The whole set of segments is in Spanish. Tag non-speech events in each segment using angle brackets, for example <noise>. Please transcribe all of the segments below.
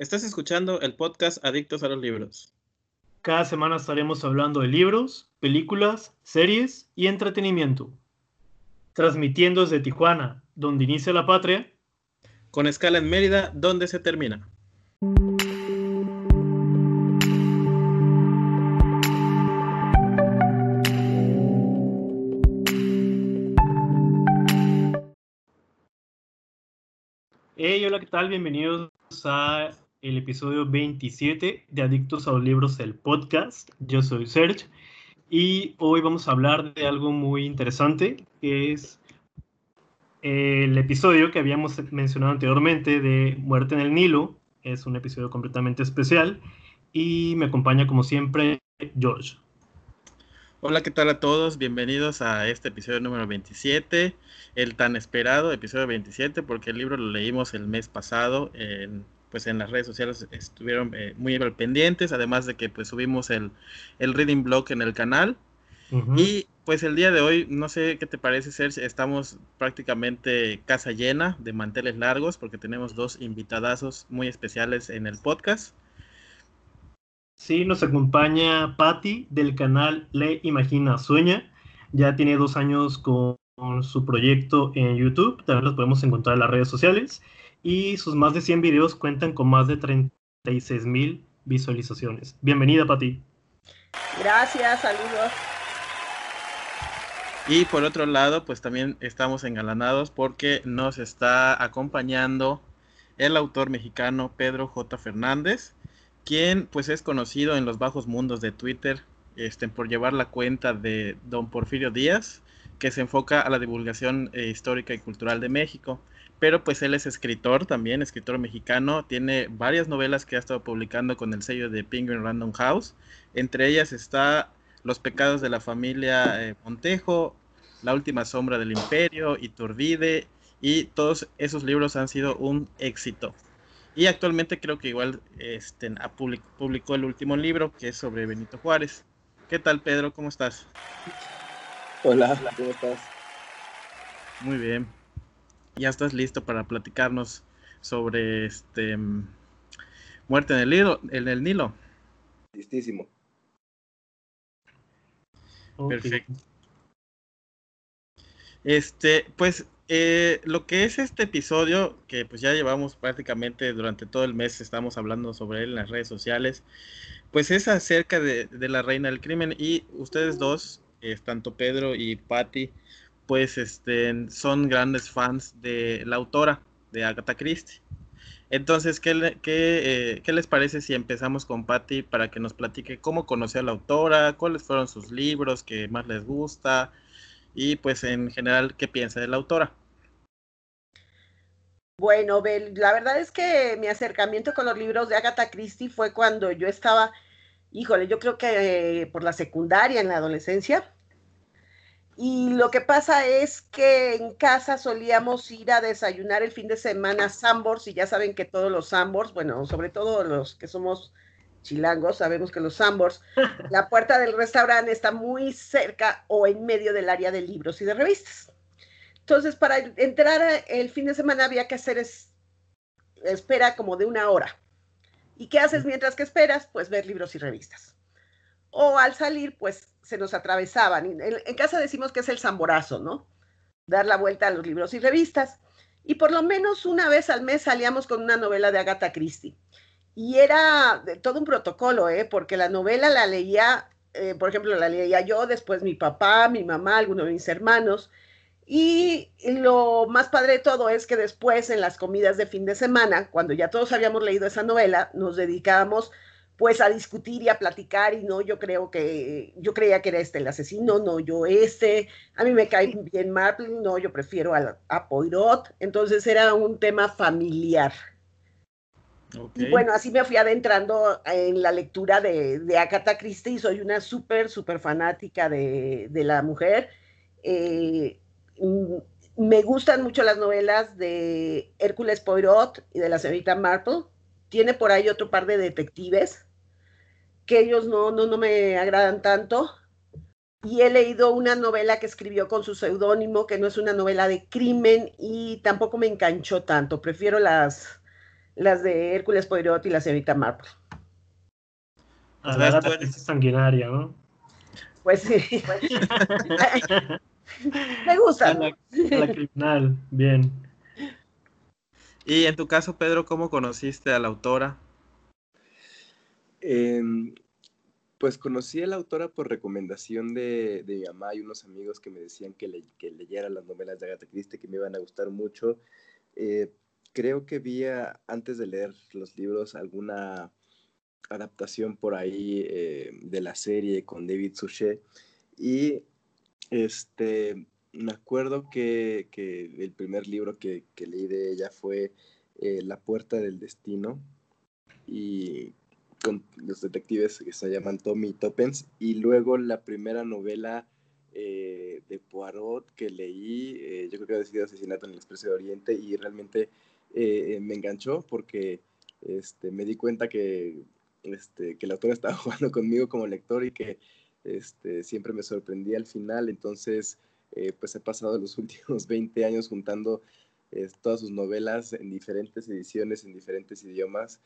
Estás escuchando el podcast Adictos a los Libros. Cada semana estaremos hablando de libros, películas, series y entretenimiento. Transmitiendo desde Tijuana, donde inicia la patria. Con escala en Mérida, donde se termina. Hey, hola, ¿qué tal? Bienvenidos a el episodio 27 de Adictos a los Libros, el podcast. Yo soy Serge y hoy vamos a hablar de algo muy interesante, que es el episodio que habíamos mencionado anteriormente de Muerte en el Nilo. Es un episodio completamente especial y me acompaña como siempre George. Hola, ¿qué tal a todos? Bienvenidos a este episodio número 27, el tan esperado episodio 27, porque el libro lo leímos el mes pasado, en, pues en las redes sociales estuvieron eh, muy pendientes, además de que pues subimos el, el reading blog en el canal. Y pues el día de hoy, no sé qué te parece, Sergio, estamos prácticamente casa llena de manteles largos porque tenemos dos invitadazos muy especiales en el podcast. Sí, nos acompaña Patti del canal Le Imagina Sueña. Ya tiene dos años con su proyecto en YouTube. También los podemos encontrar en las redes sociales. Y sus más de 100 videos cuentan con más de 36 mil visualizaciones. Bienvenida, Patti. Gracias, saludos. Y por otro lado, pues también estamos engalanados porque nos está acompañando el autor mexicano Pedro J. Fernández quien pues es conocido en los bajos mundos de Twitter este, por llevar la cuenta de Don Porfirio Díaz, que se enfoca a la divulgación eh, histórica y cultural de México. Pero pues él es escritor también, escritor mexicano, tiene varias novelas que ha estado publicando con el sello de Penguin Random House. Entre ellas está Los pecados de la familia eh, Montejo, La última sombra del imperio, Iturbide, y todos esos libros han sido un éxito. Y actualmente creo que igual este, publicó el último libro que es sobre Benito Juárez. ¿Qué tal, Pedro? ¿Cómo estás? Hola, ¿cómo estás? Muy bien. ¿Ya estás listo para platicarnos sobre este muerte en el Nilo? En el Nilo? Listísimo. Perfecto. Este, pues eh, lo que es este episodio, que pues ya llevamos prácticamente durante todo el mes, estamos hablando sobre él en las redes sociales, pues es acerca de, la reina del crimen y ustedes dos, tanto Pedro y Patti, pues este, son grandes fans de la autora, de Agatha Christie. Entonces, ¿qué, qué, eh, ¿qué, les parece si empezamos con Patti para que nos platique cómo conoció a la autora, cuáles fueron sus libros que más les gusta y pues en general qué piensa de la autora? Bueno, la verdad es que mi acercamiento con los libros de Agatha Christie fue cuando yo estaba, híjole, yo creo que por la secundaria, en la adolescencia. Y lo que pasa es que en casa solíamos ir a desayunar el fin de semana a Sambors, y ya saben que todos los Sambors, bueno, sobre todo los que somos chilangos, sabemos que los Sambors, <laughs> la puerta del restaurante está muy cerca o en medio del área de libros y de revistas. Entonces, para entrar el fin de semana había que hacer espera como de una hora. ¿Y qué haces mientras que esperas? Pues ver libros y revistas. O al salir, pues se nos atravesaban. En, casa decimos que es el zamborazo, ¿no? Dar la vuelta a los libros y revistas. Y por lo menos una vez al mes salíamos con una novela de Agatha Christie. Y era todo un protocolo, ¿eh? Porque la novela la leía, eh, por ejemplo, la leía yo, después mi papá, mi mamá, algunos de mis hermanos. Y lo más padre de todo es que después en las comidas de fin de semana, cuando ya todos habíamos leído esa novela, nos dedicábamos pues a discutir y a platicar y no, yo creo que, yo creía que era este el asesino, no, yo este, a mí me cae bien Marple, no, yo prefiero a, Poirot, entonces era un tema familiar. Y bueno, así me fui adentrando en la lectura de, de Agatha Christie y soy una súper, súper fanática de, de la mujer. Eh, Mm, me gustan mucho las novelas de Hércules Poirot y de la señorita Marple. Tiene por ahí otro par de detectives que ellos no, no, no me agradan tanto. Y he leído una novela que escribió con su seudónimo, que no es una novela de crimen y tampoco me enganchó tanto. Prefiero las, las de Hércules Poirot y la señorita Marple. A la gata Christie sanguinaria, ¿no? Pues sí. <laughs> Me gusta. A la, a la criminal, bien. Y en tu caso, Pedro, ¿cómo conociste a la autora? Em, pues conocí a la autora por recomendación de, de mi mamá. Y unos amigos que me decían que, le- que leyera las novelas de Agatha Christie, que me iban a gustar mucho. Eh, creo que vi antes de leer los libros alguna adaptación por ahí eh, de la serie con David Suchet. Y este, me acuerdo que, que el primer libro que, que leí de ella fue eh, La Puerta del Destino. Y con los detectives que se llaman Tommy y Toppens y luego la primera novela eh, de Poirot que leí, eh, yo creo que había sido Asesinato en el Expreso de Oriente y realmente eh, me enganchó porque este, me di cuenta que, este, que el autor <laughs> estaba jugando conmigo como lector y que este, siempre me sorprendía al final, entonces eh, pues he pasado los <laughs> últimos 20 años juntando eh, todas sus novelas en diferentes ediciones, en diferentes idiomas,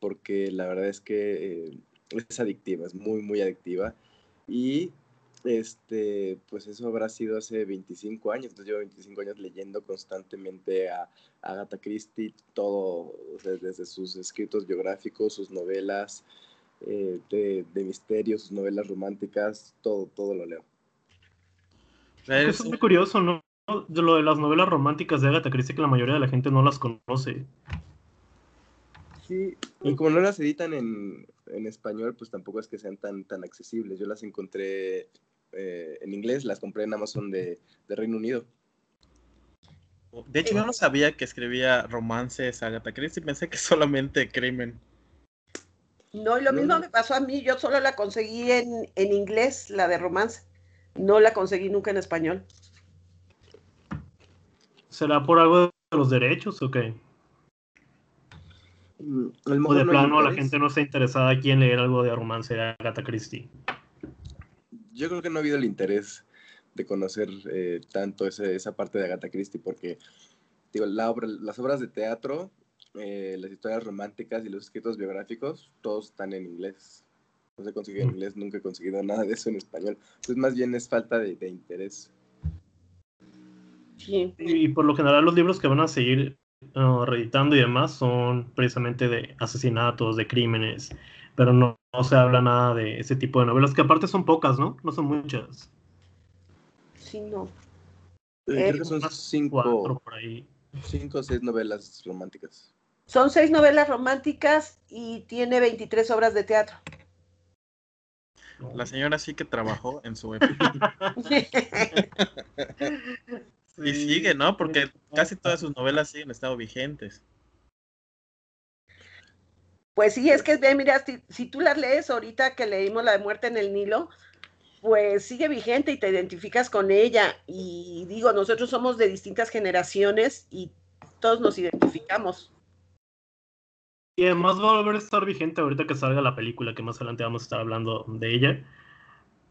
porque la verdad es que eh, es adictiva, es muy, muy adictiva. Y este, pues eso habrá sido hace 25 años, entonces llevo 25 años leyendo constantemente a, a Agatha Christie, todo, desde, desde sus escritos biográficos, sus novelas eh, de, de misterio, sus novelas románticas, todo, todo lo leo. Es muy curioso, ¿no? De lo de las novelas románticas de Agatha Christie, que la mayoría de la gente no las conoce. Sí, y como no las editan en, en español, pues tampoco es que sean tan, tan accesibles. Yo las encontré eh, en inglés, las compré en Amazon de, de Reino Unido. De hecho, yo no sabía que escribía romances Agatha Christie, pensé que solamente crimen. No, y lo No, mismo no. me pasó a mí. Yo solo la conseguí en, en inglés, la de romance. No la conseguí nunca en español. ¿Será por algo de los derechos o qué? Mm, a lo O de no plano la gente no está interesada aquí en leer algo de romance de Agatha Christie. Yo creo que no ha habido el interés de conocer eh, tanto ese- esa parte de Agatha Christie, porque digo, la obra- las obras de teatro, eh, las historias románticas y los escritos biográficos, todos están en inglés. No se consigue en Mm. inglés, nunca he conseguido nada de eso en español. Entonces, más bien es falta de, de interés. Sí. Y, y por lo general los libros que van a seguir uh, reeditando y demás son precisamente de asesinatos, de crímenes, pero no, no se habla nada de ese tipo de novelas, que aparte son pocas, ¿no? No son muchas. Sí, no. Eh, creo que son cinco, cuatro por ahí. cinco o seis novelas románticas. Son seis novelas románticas y tiene 23 obras de teatro. La señora sí que trabajó en su época. <laughs> <laughs> <laughs> Y sigue, ¿no? Porque casi todas sus novelas siguen estado vigentes. Pues sí, es que ve, mira, si, si tú las lees ahorita que leímos la de muerte en el Nilo, pues sigue vigente y te identificas con ella. Y digo, nosotros somos de distintas generaciones y todos nos identificamos. Y además va a volver a estar vigente ahorita que salga la película, que más adelante vamos a estar hablando de ella.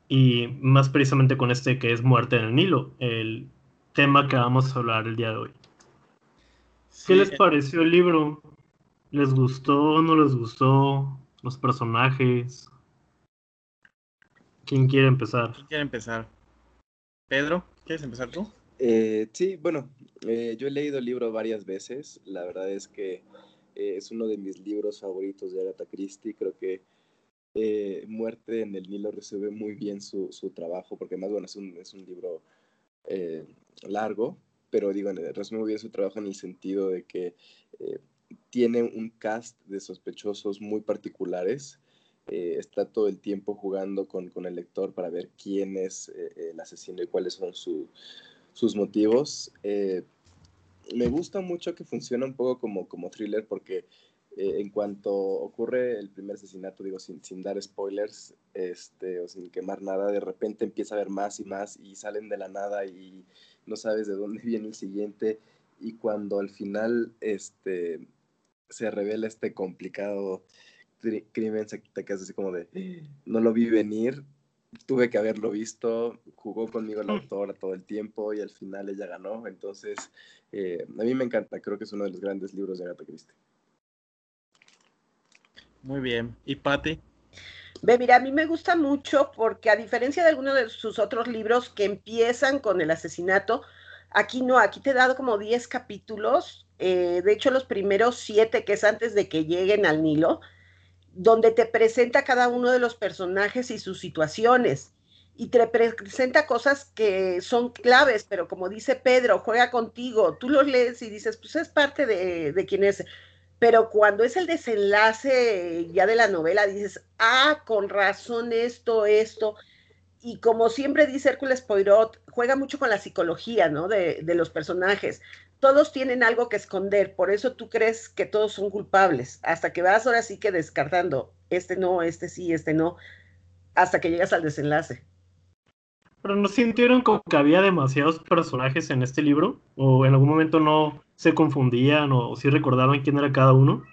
Y más precisamente con este que es Muerte en el Nilo, el tema que vamos a hablar el día de hoy. ¿Qué Sí, les pareció el libro? ¿Les gustó? ¿No les gustó? ¿Los personajes? ¿Quién quiere empezar? ¿Quién quiere empezar? Pedro, ¿quieres empezar tú? Eh, sí, bueno, eh, yo he leído el libro varias veces. La verdad es que eh, es uno de mis libros favoritos de Agatha Christie. Creo que eh, Muerte en el Nilo resuelve muy bien su, su trabajo, porque más bueno, es un, es un libro eh, largo, pero digo, resume bien su trabajo en el sentido de que eh, tiene un cast de sospechosos muy particulares. Eh, está todo el tiempo jugando con, con el lector para ver quién es eh, el asesino y cuáles son su, sus motivos. Me gusta mucho que funciona un poco como, como thriller porque eh, en cuanto ocurre el primer asesinato, digo, sin, sin dar spoilers este, o sin quemar nada, de repente empieza a haber más y más y salen de la nada y no sabes de dónde <laughs> viene el siguiente. Y cuando al final este, se revela este complicado crimen, se te quedas así como de, no lo vi venir, tuve que haberlo visto, jugó conmigo la autora todo el tiempo y al final ella ganó. Entonces, eh, a mí me encanta, creo que es uno de los grandes libros de Agatha Christie. Muy bien. ¿Y Patti? Ve, mira, a mí me gusta mucho porque a diferencia de algunos de sus otros libros que empiezan con el asesinato, aquí no, aquí te he dado como 10 capítulos, eh, de hecho los primeros 7 que es antes de que lleguen al Nilo, donde te presenta cada uno de los personajes y sus situaciones y te presenta cosas que son claves, pero como dice Pedro, juega contigo, tú los lees y dices, pues es parte de, de quién es pero cuando es el desenlace ya de la novela, dices, ah, con razón esto, esto. Y como siempre dice Hércules Poirot, juega mucho con la psicología, ¿no? De, los personajes. Todos tienen algo que esconder, por eso tú crees que todos son culpables, hasta que vas ahora sí que descartando, este no, este sí, este no, hasta que llegas al desenlace. ¿Pero no sintieron como que había demasiados personajes en este libro? ¿O en algún momento no se confundían o si recordaban quién era cada uno?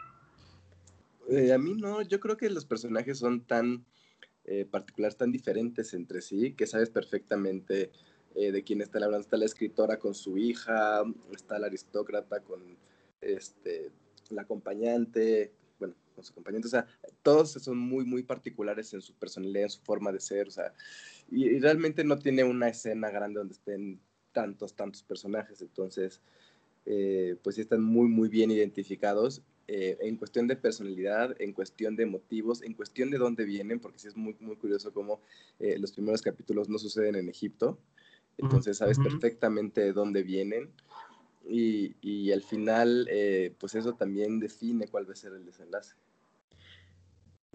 Eh, a mí no, yo creo que los personajes son tan eh, particulares, tan diferentes entre sí, que sabes perfectamente eh, de quién está hablando. Está la escritora con su hija, está la aristócrata con este, la acompañante, bueno, con su acompañante. O sea, todos son muy, muy particulares en su personalidad, en su forma de ser. O sea, y, realmente no tiene una escena grande donde estén tantos, tantos personajes, entonces, eh, pues están muy, muy bien identificados eh, en cuestión de personalidad, en cuestión de motivos, en cuestión de dónde vienen, porque sí es muy, muy curioso cómo eh, los primeros capítulos no suceden en Egipto, entonces sabes perfectamente de dónde vienen. Y, y al final, pues eso también define cuál va a ser el desenlace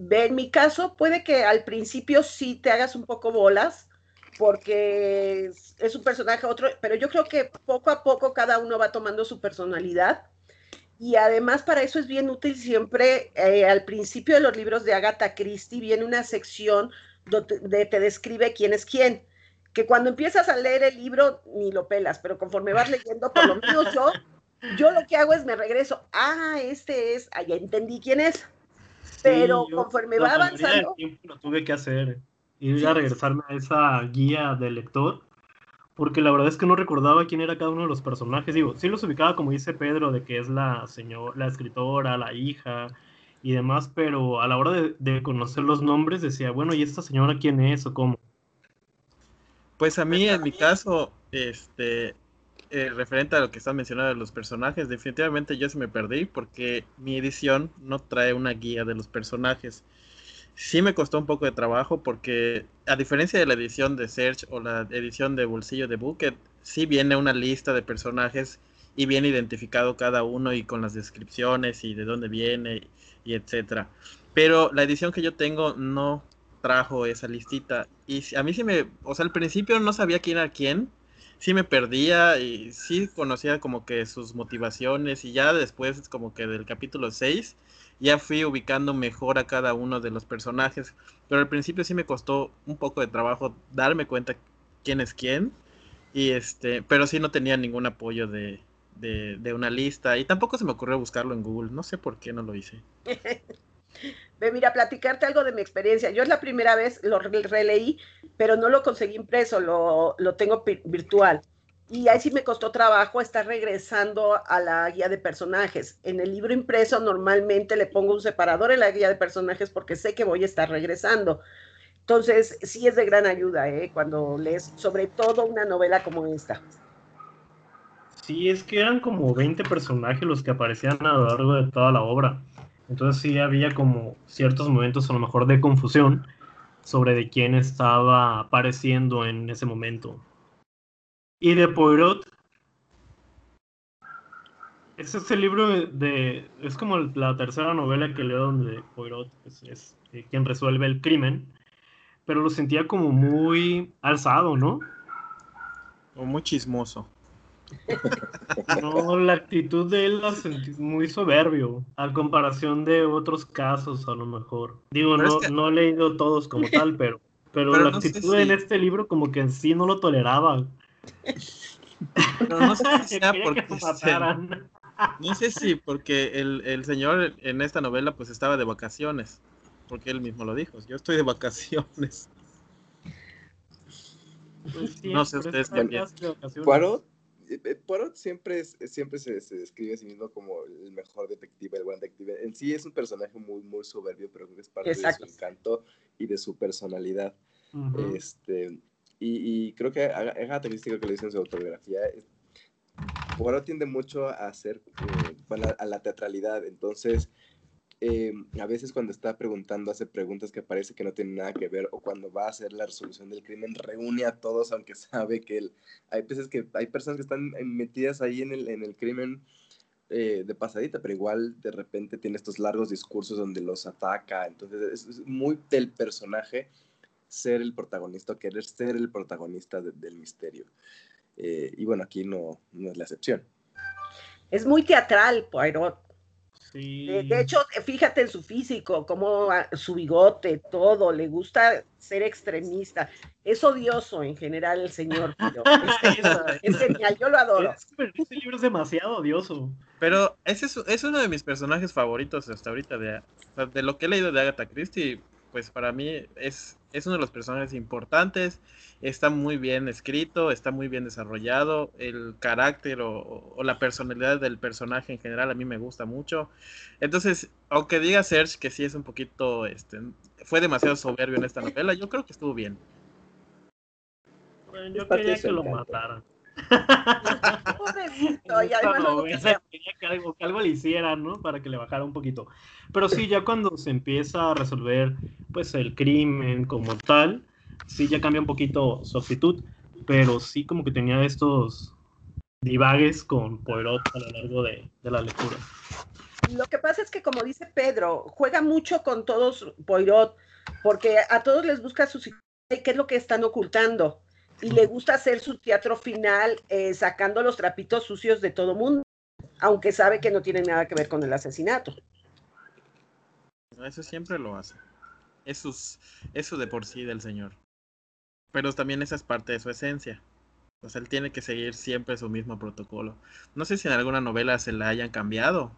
en mi caso, puede que al principio sí te hagas un poco bolas, porque es, un personaje otro, pero yo creo que poco a poco cada uno va tomando su personalidad. Y además para eso es bien útil siempre, eh, al principio de los libros de Agatha Christie viene una sección donde te describe quién es quién. Que cuando empiezas a leer el libro ni lo pelas, pero conforme vas leyendo, por lo menos yo, yo lo que hago es me regreso, ah, este es, ah, ya entendí quién es pero conforme va avanzando. lo tuve que hacer, ir a regresarme a esa guía del lector, porque la verdad es que no recordaba quién era cada uno de los personajes. Digo, sí los ubicaba, como dice Pedro, de que es la, señor, la escritora, la hija y demás, pero a la hora de, de conocer los nombres decía, bueno, ¿y esta señora quién es o cómo? Pues a mí, en mi caso, este, eh, referente a lo que están mencionando de los personajes, definitivamente yo se me perdí porque mi edición no trae una guía de los personajes. Sí me costó un poco de trabajo porque a diferencia de la edición de Search o la edición de bolsillo de Bucket, sí viene una lista de personajes y viene identificado cada uno y con las descripciones y de dónde viene y etcétera. Pero la edición que yo tengo no trajo esa listita y a mí sí me, o sea, al principio no sabía quién era quién sí me perdía y sí conocía como que sus motivaciones y ya después como que del capítulo 6 ya fui ubicando mejor a cada uno de los personajes, pero al principio sí me costó un poco de trabajo darme cuenta quién es quién y este, pero sí no tenía ningún apoyo de, de, de una lista y tampoco se me ocurrió buscarlo en Google, no sé por qué no lo hice. <laughs> Ve, mira, platicarte algo de mi experiencia. Yo es la primera vez, lo releí, pero no lo conseguí impreso, lo, lo tengo virtual. Y ahí sí me costó trabajo estar regresando a la guía de personajes. En el libro impreso normalmente le pongo un separador en la guía de personajes porque sé que voy a estar regresando. Entonces, sí es de gran ayuda ¿eh? cuando lees, sobre todo una novela como esta. Sí, es que eran como 20 personajes los que aparecían a lo largo de toda la obra. Entonces sí había como ciertos momentos a lo mejor de confusión sobre de quién estaba apareciendo en ese momento. Y de Poirot, ese es el libro de, es como la tercera novela que leo donde Poirot es, eh, quien resuelve el crimen, pero lo sentía como muy alzado, ¿no? O muy chismoso. <laughs> No, la actitud de él la sentí muy soberbio, a comparación de otros casos, a lo mejor. Digo, no, no he leído todos como <laughs> tal, pero, pero, la actitud en este libro como que en sí no lo toleraba. <laughs> Pero no sé si sea porque no sé si porque el, el señor en esta novela pues estaba de vacaciones, porque él mismo lo dijo, yo estoy de vacaciones. Pues no sé ustedes también. Eh, Poirot siempre, siempre se, describe a sí mismo como el mejor detective, el buen detective. En sí es un personaje muy, muy soberbio, pero creo que es parte de su encanto y de su personalidad. este, y, creo que es característica que lo dice en su autobiografía. Poirot tiende mucho a hacer, eh, a la teatralidad, entonces eh, a veces cuando está preguntando hace preguntas que parece que no tienen nada que ver o cuando va a hacer la resolución del crimen reúne a todos aunque <laughs> sabe que él, hay veces que hay personas que están metidas ahí en el, en el crimen eh, de pasadita, pero igual de repente tiene estos largos discursos donde los ataca, entonces es, muy del personaje ser el protagonista, querer ser el protagonista del misterio. Eh, y bueno, aquí no, no es la excepción. Es muy teatral, Poirot. De, hecho, fíjate en su físico, como su bigote, todo, le gusta ser extremista. Es odioso en general el señor. <laughs> es, genial, yo lo adoro. este libro es demasiado odioso. Pero ese es, uno de mis personajes favoritos hasta ahorita. De, de lo que he leído de Agatha Christie, pues para mí es, es uno de los personajes importantes, está muy bien escrito, está muy bien desarrollado, el carácter o, la personalidad del personaje en general a mí me gusta mucho. Entonces, aunque diga Serge que sí es un poquito, este, fue demasiado soberbio en esta novela, yo creo que estuvo bien. yo quería que lo mataran. <laughs> <laughs> que algo, que algo le hicieran, ¿no? Para que le bajara un poquito. Pero sí, ya cuando se empieza a resolver, pues, el crimen como tal, sí ya cambia un poquito su actitud, pero sí como que tenía estos divagues con Poirot a lo largo de, de la lectura. Lo que pasa es que, como dice Pedro, juega mucho con todos Poirot, porque a todos les busca su qué es lo que están ocultando y le gusta hacer su teatro final eh, sacando los trapitos sucios de todo mundo, aunque sabe que no tiene nada que ver con el asesinato. Eso siempre lo hace. Eso es, eso de por sí del señor. Pero también esa es parte de su esencia. O sea, él tiene que seguir siempre su mismo protocolo. No sé si en alguna novela se la hayan cambiado.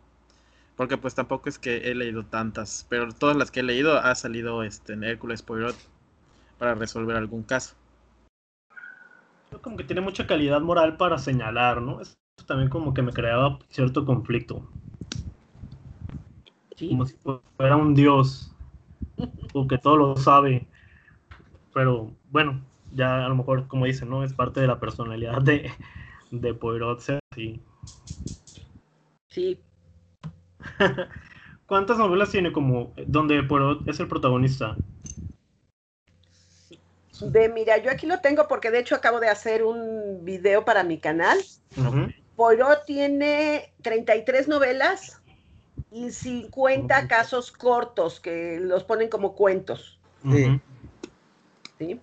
Porque pues tampoco es que he leído tantas. Pero todas las que he leído ha salido este, en Hércules Poirot para resolver algún caso como que tiene mucha calidad moral para señalar, ¿no? Eso también como que me creaba cierto conflicto. Como si fuera un dios, o que todo lo sabe. Pero bueno, ya a lo mejor, como dicen, ¿no? Es parte de la personalidad de, de Poirot sí. Sí. <laughs> ¿Cuántas novelas tiene como donde Poirot es el protagonista? De, mira, yo aquí lo tengo porque de hecho acabo de hacer un video para mi canal. Poirot tiene 33 novelas y 50 casos cortos que los ponen como cuentos. Sí.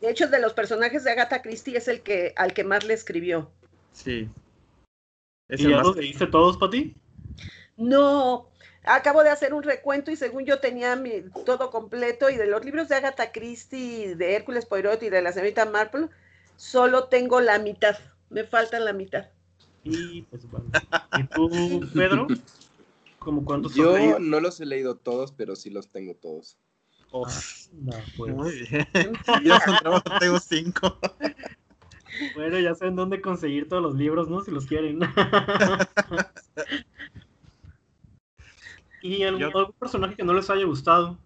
De hecho, de los personajes de Agatha Christie es el que al que más le escribió. Sí. ¿Y ya los leíste todos, Pati? No, acabo de hacer un recuento y según yo tenía mi, todo completo y de los libros de Agatha Christie, de Hércules Poirot y de la señorita Marple, solo tengo la mitad, me falta la mitad. Y, pues, bueno. ¿Y tú, Pedro? ¿Cómo cuántos Yo no los he leído todos, pero sí los tengo todos. Ah, pues. Muy bien. <laughs> Yo tengo cinco. Bueno, ya saben dónde conseguir todos los libros, ¿no? Si los quieren. <laughs> ¿Y algún, personaje que no les haya gustado?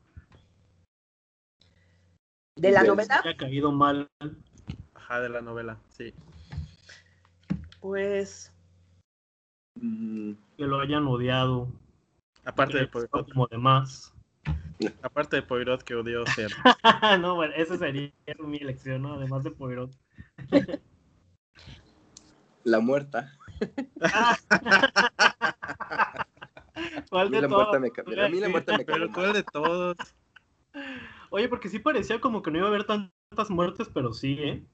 ¿De la novela? Que ha caído mal. Ajá, de la novela, sí. Pues. Mm. Que lo hayan odiado. Aparte de Poirot. Como demás. <laughs> Aparte de Poirot que odió ser. <laughs> no, bueno, esa sería mi elección, ¿no? Además de Poirot. La muerta. <laughs> ¿Cuál de todos? A mí la muerte me Pero ¿cuál de todos? Oye, porque sí parecía como que no iba a haber tantas muertes, pero sí, ¿eh?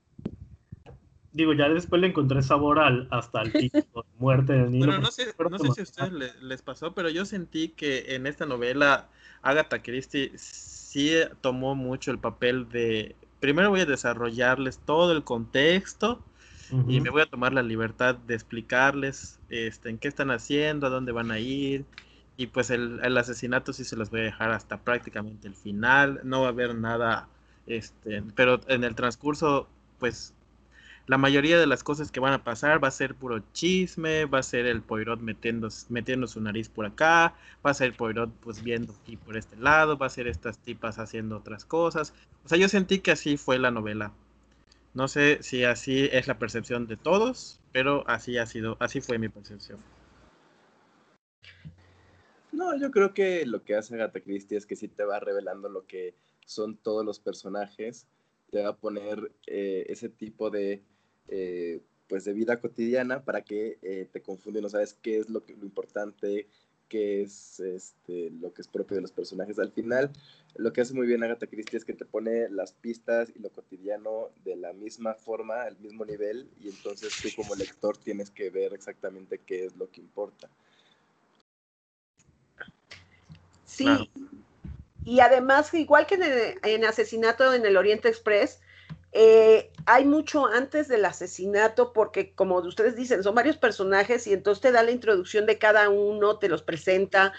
Digo, ya después le encontré sabor al, hasta el tipo de <laughs> muerte del niño. Bueno, no sé, no sé si a ustedes les, pasó, pero yo sentí que en esta novela Agatha Christie sí tomó mucho el papel de... Primero voy a desarrollarles todo el contexto y me voy a tomar la libertad de explicarles este, en qué están haciendo, a dónde van a ir. Y pues el, asesinato sí se los voy a dejar hasta prácticamente el final. No va a haber nada, este, pero en el transcurso, pues la mayoría de las cosas que van a pasar va a ser puro chisme, va a ser el Poirot metiendo, metiendo su nariz por acá, va a ser Poirot pues viendo aquí por este lado, va a ser estas tipas haciendo otras cosas. O sea, yo sentí que así fue la novela. No sé si así es la percepción de todos, pero así ha sido, así fue mi percepción. No, yo creo que lo que hace Agatha Christie es que sí te va revelando lo que son todos los personajes, te va a poner eh, ese tipo de eh, pues de vida cotidiana para que eh, te confunde, no sabes qué es lo, que, lo importante, qué es este, lo que es propio de los personajes. Al final, lo que hace muy bien Agatha Christie es que te pone las pistas y lo cotidiano de la misma forma, al mismo nivel, y entonces tú como lector tienes que ver exactamente qué es lo que importa. Sí, y además, igual que en, Asesinato en el Oriente Express, eh, hay mucho antes del asesinato porque, como ustedes dicen, son varios personajes y entonces te da la introducción de cada uno, te los presenta,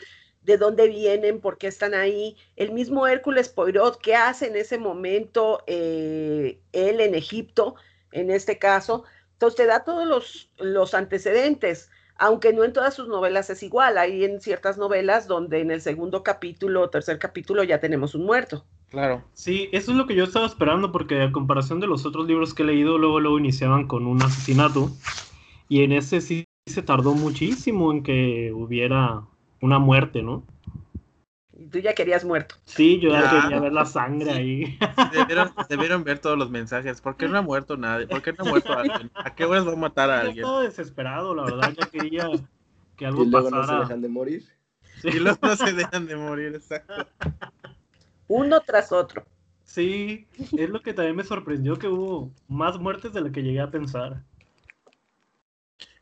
de dónde vienen, por qué están ahí. El mismo Hércules Poirot, ¿qué hace en ese momento eh, él en Egipto, en este caso? Entonces te da todos los, los antecedentes aunque no en todas sus novelas es igual. Hay en ciertas novelas donde en el segundo capítulo o tercer capítulo ya tenemos un muerto. Claro. Sí, eso es lo que yo estaba esperando porque a comparación de los otros libros que he leído, luego luego iniciaban con un asesinato y en ese sí se tardó muchísimo en que hubiera una muerte, ¿no? Tú ya querías muerto. Sí, yo ya, quería ver la sangre ahí. Debieron, ver todos los mensajes. ¿Por qué no ha muerto nadie? ¿Por qué no ha muerto alguien? ¿A qué horas va a matar a alguien? Yo estaba desesperado, la verdad. Ya quería que algo y luego pasara. no se dejan de morir. Y luego no se dejan de morir, exacto. Uno tras otro. Sí, es lo que también me sorprendió que hubo más muertes de lo que llegué a pensar.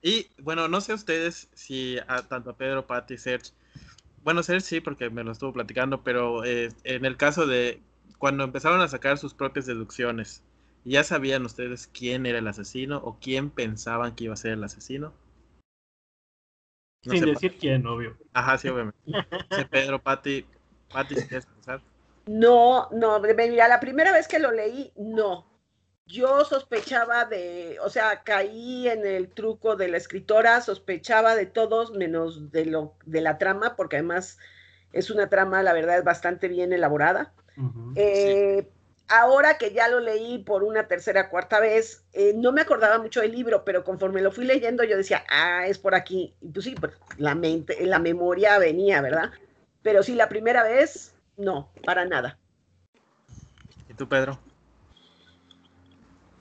Y bueno, no sé ustedes si a, tanto a Pedro, Patti, Serge bueno, ser sí, porque me lo estuvo platicando, pero eh, en el caso de cuando empezaron a sacar sus propias deducciones, ¿ya sabían ustedes quién era el asesino o quién pensaban que iba a ser el asesino? Sin decir quién, obvio. Ajá, sí, obviamente. Pedro, Pati, Pati, ¿quieres pensar? No, no, mira, la primera vez que lo leí, no yo sospechaba de, o sea, caí en el truco de la escritora, sospechaba de todos menos de lo de la trama, porque además es una trama, la verdad, es bastante bien elaborada. Eh, ahora que ya lo leí por una tercera, cuarta vez, eh, no me acordaba mucho del libro, pero conforme lo fui leyendo, yo decía, ah, es por aquí. Y pues sí, pues la mente, la memoria venía, ¿verdad? Pero sí, la primera vez, no, para nada. ¿Y tú, Pedro?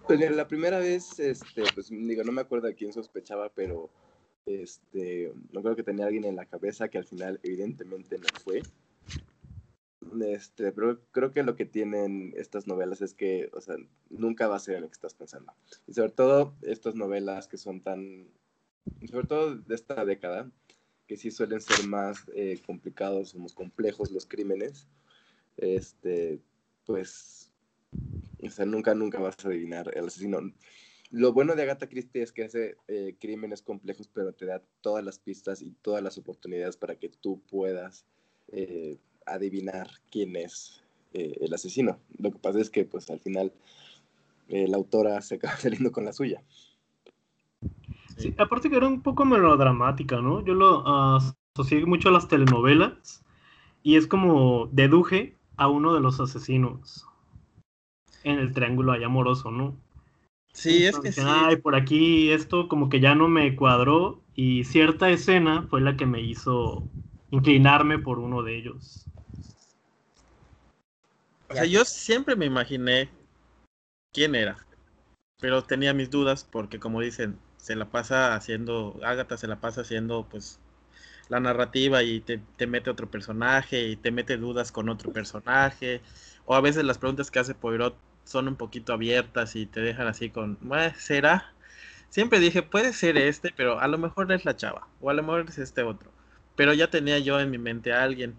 Pues la primera vez, este, pues digo, no me acuerdo de quién sospechaba, pero este, no creo que tenía alguien en la cabeza que al final evidentemente no fue. Este, pero creo que lo que tienen estas novelas es que, o sea, nunca va a ser en lo que estás pensando. Y sobre todo estas novelas que son tan, sobre todo de esta década, que sí suelen ser más eh, complicados, más complejos los crímenes, este, pues o sea, nunca, nunca vas a adivinar el asesino. Lo bueno de Agatha Christie es que hace eh, crímenes complejos, pero te da todas las pistas y todas las oportunidades para que tú puedas eh, adivinar quién es eh, el asesino. Lo que pasa es que, pues, al final, la autora se acaba <laughs> saliendo con la suya. Sí, aparte que era un poco melodramática, ¿no? Yo lo asocié mucho a las telenovelas y es como deduje a uno de los asesinos en el triángulo ahí amoroso, ¿no? Sí, es que sí. Ay, por aquí esto como que ya no me cuadró y cierta escena fue la que me hizo inclinarme por uno de ellos. O sea, yo siempre me imaginé quién era, pero tenía mis dudas porque como dicen, se la pasa haciendo, Agatha se la pasa haciendo pues la narrativa y te, te mete otro personaje y te mete dudas con otro personaje, o a veces las preguntas que hace Poirot son un poquito abiertas y te dejan así con, ¿será? Siempre dije, puede ser este, pero a lo mejor es la chava, o a lo mejor es este otro. Pero ya tenía yo en mi mente a alguien.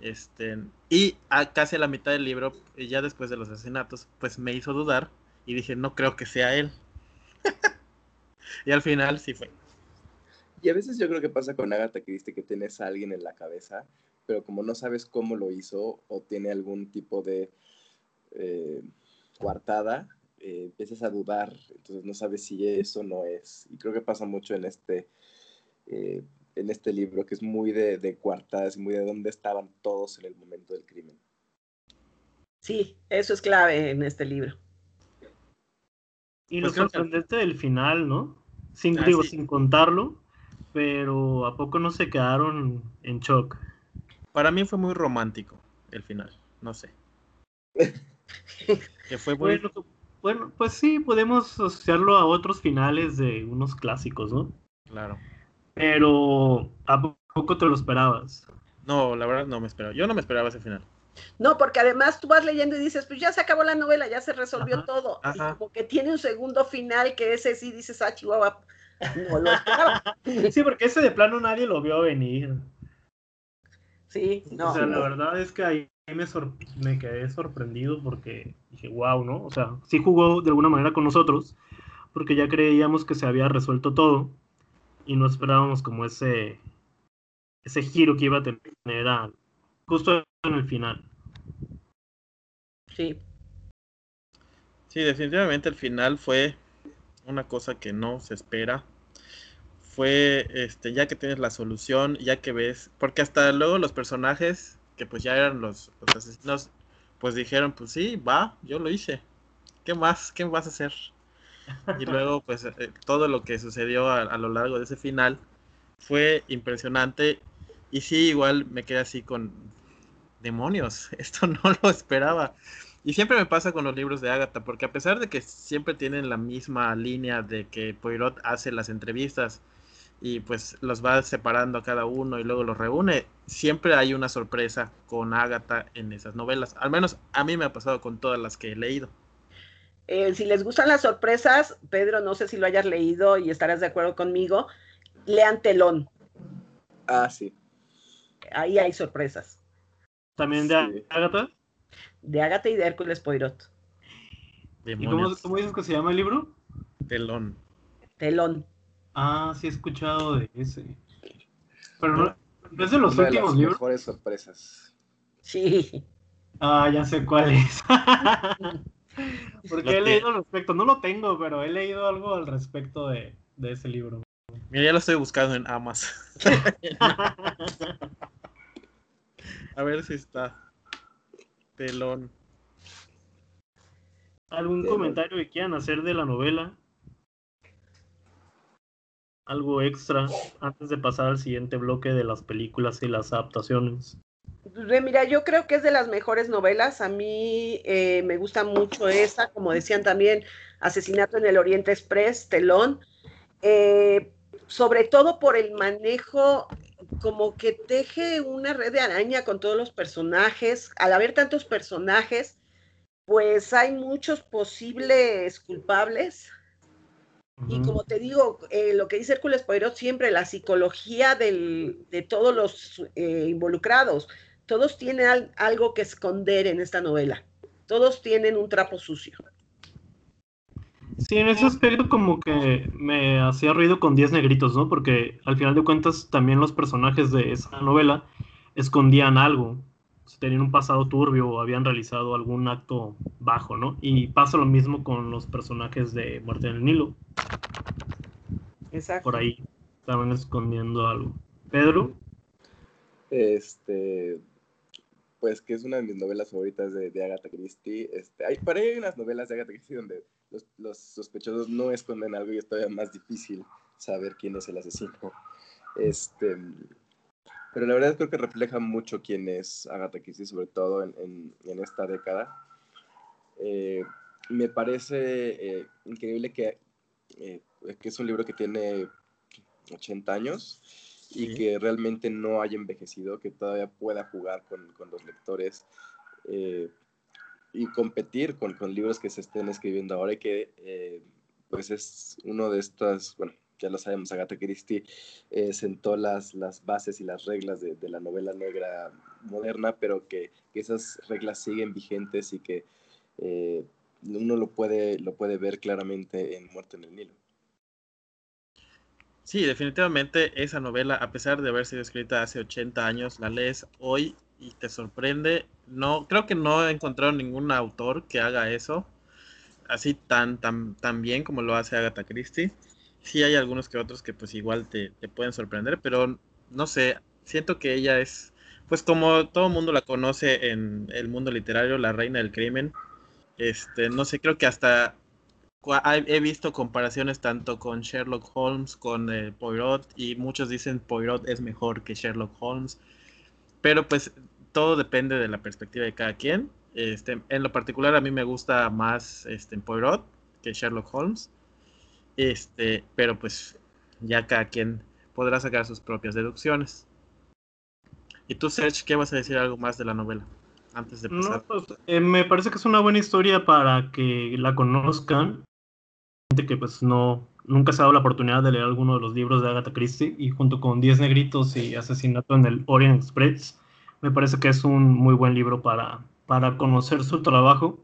Este, y a casi la mitad del libro, ya después de los asesinatos, pues me hizo dudar y dije, no creo que sea él. <laughs> y al final sí fue. Y a veces yo creo que pasa con Agatha Christie que tienes a alguien en la cabeza, pero como no sabes cómo lo hizo o tiene algún tipo de eh, coartada, eh, empiezas a dudar, entonces no sabes si es o no es. Y creo que pasa mucho en este, eh, en este libro, que es muy de, de y muy de dónde estaban todos en el momento del crimen. Sí, eso es clave en este libro. Y lo pues sorprendente del final, ¿no? Sin, ah, digo, sin contarlo, pero ¿a poco no se quedaron en shock? Para mí fue muy romántico el final, no sé. <laughs> <laughs> que fue bueno, pues sí, podemos asociarlo a otros finales de unos clásicos, ¿no? Claro. Pero ¿a poco te lo esperabas? No, la verdad no me esperaba. Yo no me esperaba ese final. No, porque además tú vas leyendo y dices, pues ya se acabó la novela, ya se resolvió todo. Y como que tiene un segundo final que ese sí dices, ah, Chihuahua, no lo esperaba. <laughs> sí, porque ese de plano nadie lo vio venir. Sí, no. O sea, la verdad es que ahí me, me quedé sorprendido porque dije, wow, ¿no? O sea, sí jugó de alguna manera con nosotros, porque ya creíamos que se había resuelto todo y no esperábamos como ese, ese giro que iba a tener justo en el final. Sí. Sí, definitivamente el final fue una cosa que no se espera. Fue este, ya que tienes la solución, ya que ves, porque hasta luego los personajes pues ya eran los, asesinos, pues dijeron, pues sí, va, yo lo hice. ¿Qué más? ¿Qué vas a hacer? Y luego, pues eh, todo lo que sucedió a, lo largo de ese final fue impresionante. Y sí, igual me quedé así con demonios, <laughs> esto no lo esperaba. Y siempre me pasa con los libros de Agatha, porque a pesar de que siempre tienen la misma línea de que Poirot hace las entrevistas y pues los va separando a cada uno y luego los reúne, siempre hay una sorpresa con Agatha en esas novelas. Al menos a mí me ha pasado con todas las que he leído. Eh, si les gustan las sorpresas, Pedro, no sé si lo hayas leído y estarás de acuerdo conmigo, lean Telón. Ah, sí. Ahí hay sorpresas. ¿También de Agatha? De Agatha y de Hércules Poirot. ¿Y cómo, cómo dices que se llama el libro? Telón. Telón. Ah, sí he escuchado de ese. Pero no, es de los últimos libros. Mejores sorpresas. Sí. Ah, ya sé cuál es. <laughs> Porque he leído al respecto. No lo tengo, pero he leído algo al respecto de, de ese libro. Mira, ya lo estoy buscando en Amazon. <laughs> A ver si está. Telón. ¿Algún comentario que quieran hacer de la novela? Algo extra antes de pasar al siguiente bloque de las películas y las adaptaciones? Mira, yo creo que es de las mejores novelas. A mí eh, me gusta mucho esa, como decían también, Asesinato en el Oriente Express, Telón. Eh, sobre todo por el manejo, como que teje una red de araña con todos los personajes. Al haber tantos personajes, pues hay muchos posibles culpables y como te digo, eh, lo que dice Hércules Poirot siempre, la psicología de todos los eh, involucrados, todos tienen algo que esconder en esta novela, todos tienen un trapo sucio. Sí, en ese aspecto como que me hacía ruido con 10 negritos, ¿no? Porque al final de cuentas también los personajes de esa novela escondían algo tenían un pasado turbio o habían realizado algún acto bajo, ¿no? Y pasa lo mismo con los personajes de Muerte en el Nilo. Exacto. Por ahí estaban escondiendo algo. Pedro. Este, pues que es una de mis novelas favoritas de, de Agatha Christie. Este, hay, para hay unas novelas de Agatha Christie donde los, los, sospechosos no esconden algo y es todavía más difícil saber quién es el asesino. Este, pero la verdad creo que refleja mucho quién es Agatha Christie, sobre todo en, en, esta década. Eh, me parece eh, increíble que, eh, que es un libro que tiene 80 años y que realmente no haya envejecido, que todavía pueda jugar con, con los lectores y competir con, con, libros que se estén escribiendo ahora y que pues es uno de estas, bueno, ya lo sabemos, Agatha Christie eh, sentó las, las bases y las reglas de, la novela negra moderna, pero que, esas reglas siguen vigentes y que eh, uno lo puede, lo puede ver claramente en Muerte en el Nilo. Sí, definitivamente esa novela, a pesar de haber sido escrita hace 80 años, la lees hoy y te sorprende. No, creo que no he encontrado ningún autor que haga eso. así tan, tan, tan bien como lo hace Agatha Christie. Sí hay algunos que otros que pues igual te, te pueden sorprender, pero no sé, siento que ella es, pues como todo mundo la conoce en el mundo literario, la reina del crimen. Este, no sé, creo que hasta he visto comparaciones tanto con Sherlock Holmes, con eh, Poirot, y muchos dicen Poirot es mejor que Sherlock Holmes. Pero pues todo depende de la perspectiva de cada quien. Este, en lo particular a mí me gusta más este, Poirot que Sherlock Holmes. Este, pero pues ya cada quien podrá sacar sus propias deducciones. ¿Y tú, Serge, qué vas a decir algo más de la novela? Antes de empezar. Pues, eh, me parece que es una buena historia para que la conozcan. Que pues no, nunca se ha dado la oportunidad de leer alguno de los libros de Agatha Christie y junto con Diez Negritos y Asesinato en el Orient Express, me parece que es un muy buen libro para, para conocer su trabajo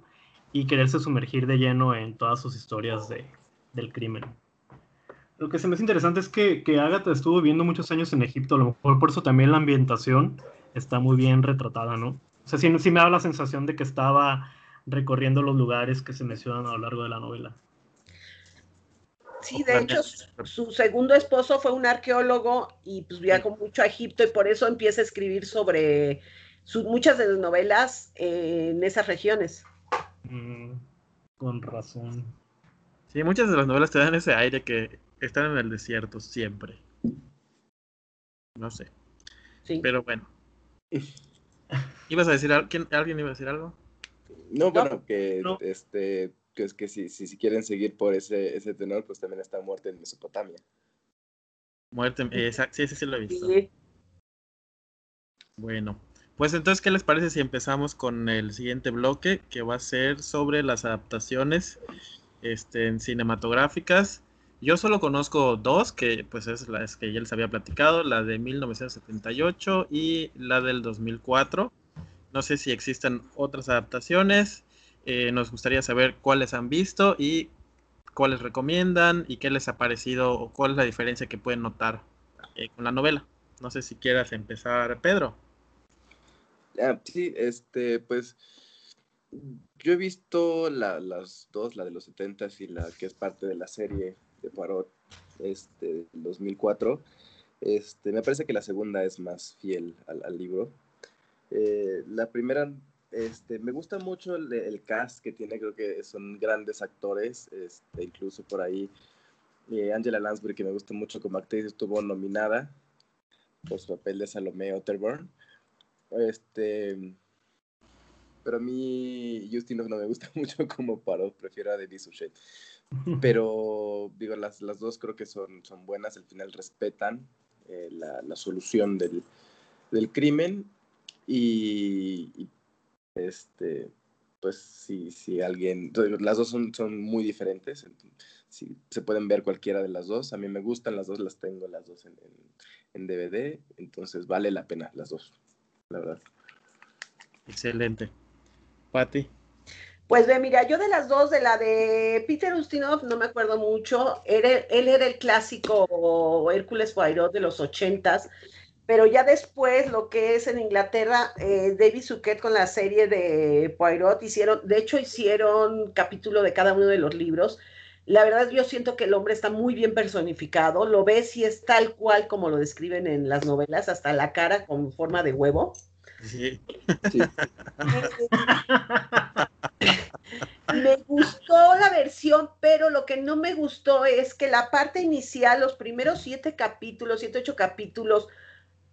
y quererse sumergir de lleno en todas sus historias de, del crimen. Lo que se me hace interesante es que, que Agatha estuvo viviendo muchos años en Egipto, a lo mejor por eso también la ambientación está muy bien retratada, ¿no? O sea, sí, sí me da la sensación de que estaba recorriendo los lugares que se mencionan a lo largo de la novela. Sí, de hecho, su segundo esposo fue un arqueólogo y pues viajó mucho a Egipto y por eso empieza a escribir sobre muchas de las novelas en esas regiones. Mm, con razón. Sí, muchas de las novelas te dan ese aire que están en el desierto siempre. No sé. Sí. Pero bueno. <laughs> ¿Ibas a decir algo? ¿Alguien iba a decir algo? No, bueno, que este que es que si, si, quieren seguir por ese, ese tenor, pues también está Muerte en Mesopotamia. Muerte, exacto, sí, ese sí lo he visto. Bueno, pues entonces, ¿qué les parece si empezamos con el siguiente bloque, que va a ser sobre las adaptaciones este, cinematográficas? Yo solo conozco dos, que pues es las que ya les había platicado, la de 1978 y la del 2004. No sé si existen otras adaptaciones. Eh, nos gustaría saber cuáles han visto y cuáles recomiendan y qué les ha parecido o cuál es la diferencia que pueden notar eh, con la novela. No sé si quieras empezar, Pedro. Ah, sí, este, pues yo he visto las dos, la de los 70 y la que es parte de la serie de Poirot, este, 2004. Este, me parece que la segunda es más fiel al, libro. Eh, la primera, este, me gusta mucho el, cast que tiene, creo que son grandes actores, este, incluso por ahí eh, Angela Lansbury, que me gusta mucho como actriz, estuvo nominada por su papel de Salomé Otterburn. Este, pero a mí Justinov no me gusta <laughs> mucho como Parot, prefiero a Denis Suchet. <laughs> Pero digo, las, las dos creo que son, son buenas, al final respetan eh, la, la, solución del, del crimen y, este, pues si, si alguien, las dos son, son muy diferentes, si se pueden ver cualquiera de las dos, a mí me gustan, las dos las tengo, las dos en, en, en DVD, entonces vale la pena las dos la verdad. Excelente. Patti. Pues ve, mira, yo de las dos, de la de Peter Ustinov, no me acuerdo mucho. él era el clásico Hércules Poirot de los ochentas, pero ya después lo que es en Inglaterra, eh, David Suquet con la serie de Poirot hicieron, de hecho hicieron capítulo de cada uno de los libros. La verdad yo siento que el hombre está muy bien personificado, lo ves y es tal cual como lo describen en las novelas, hasta la cara con forma de huevo. Sí. <laughs> me gustó la versión, pero lo que no me gustó es que la parte inicial, los primeros siete capítulos, siete, ocho capítulos,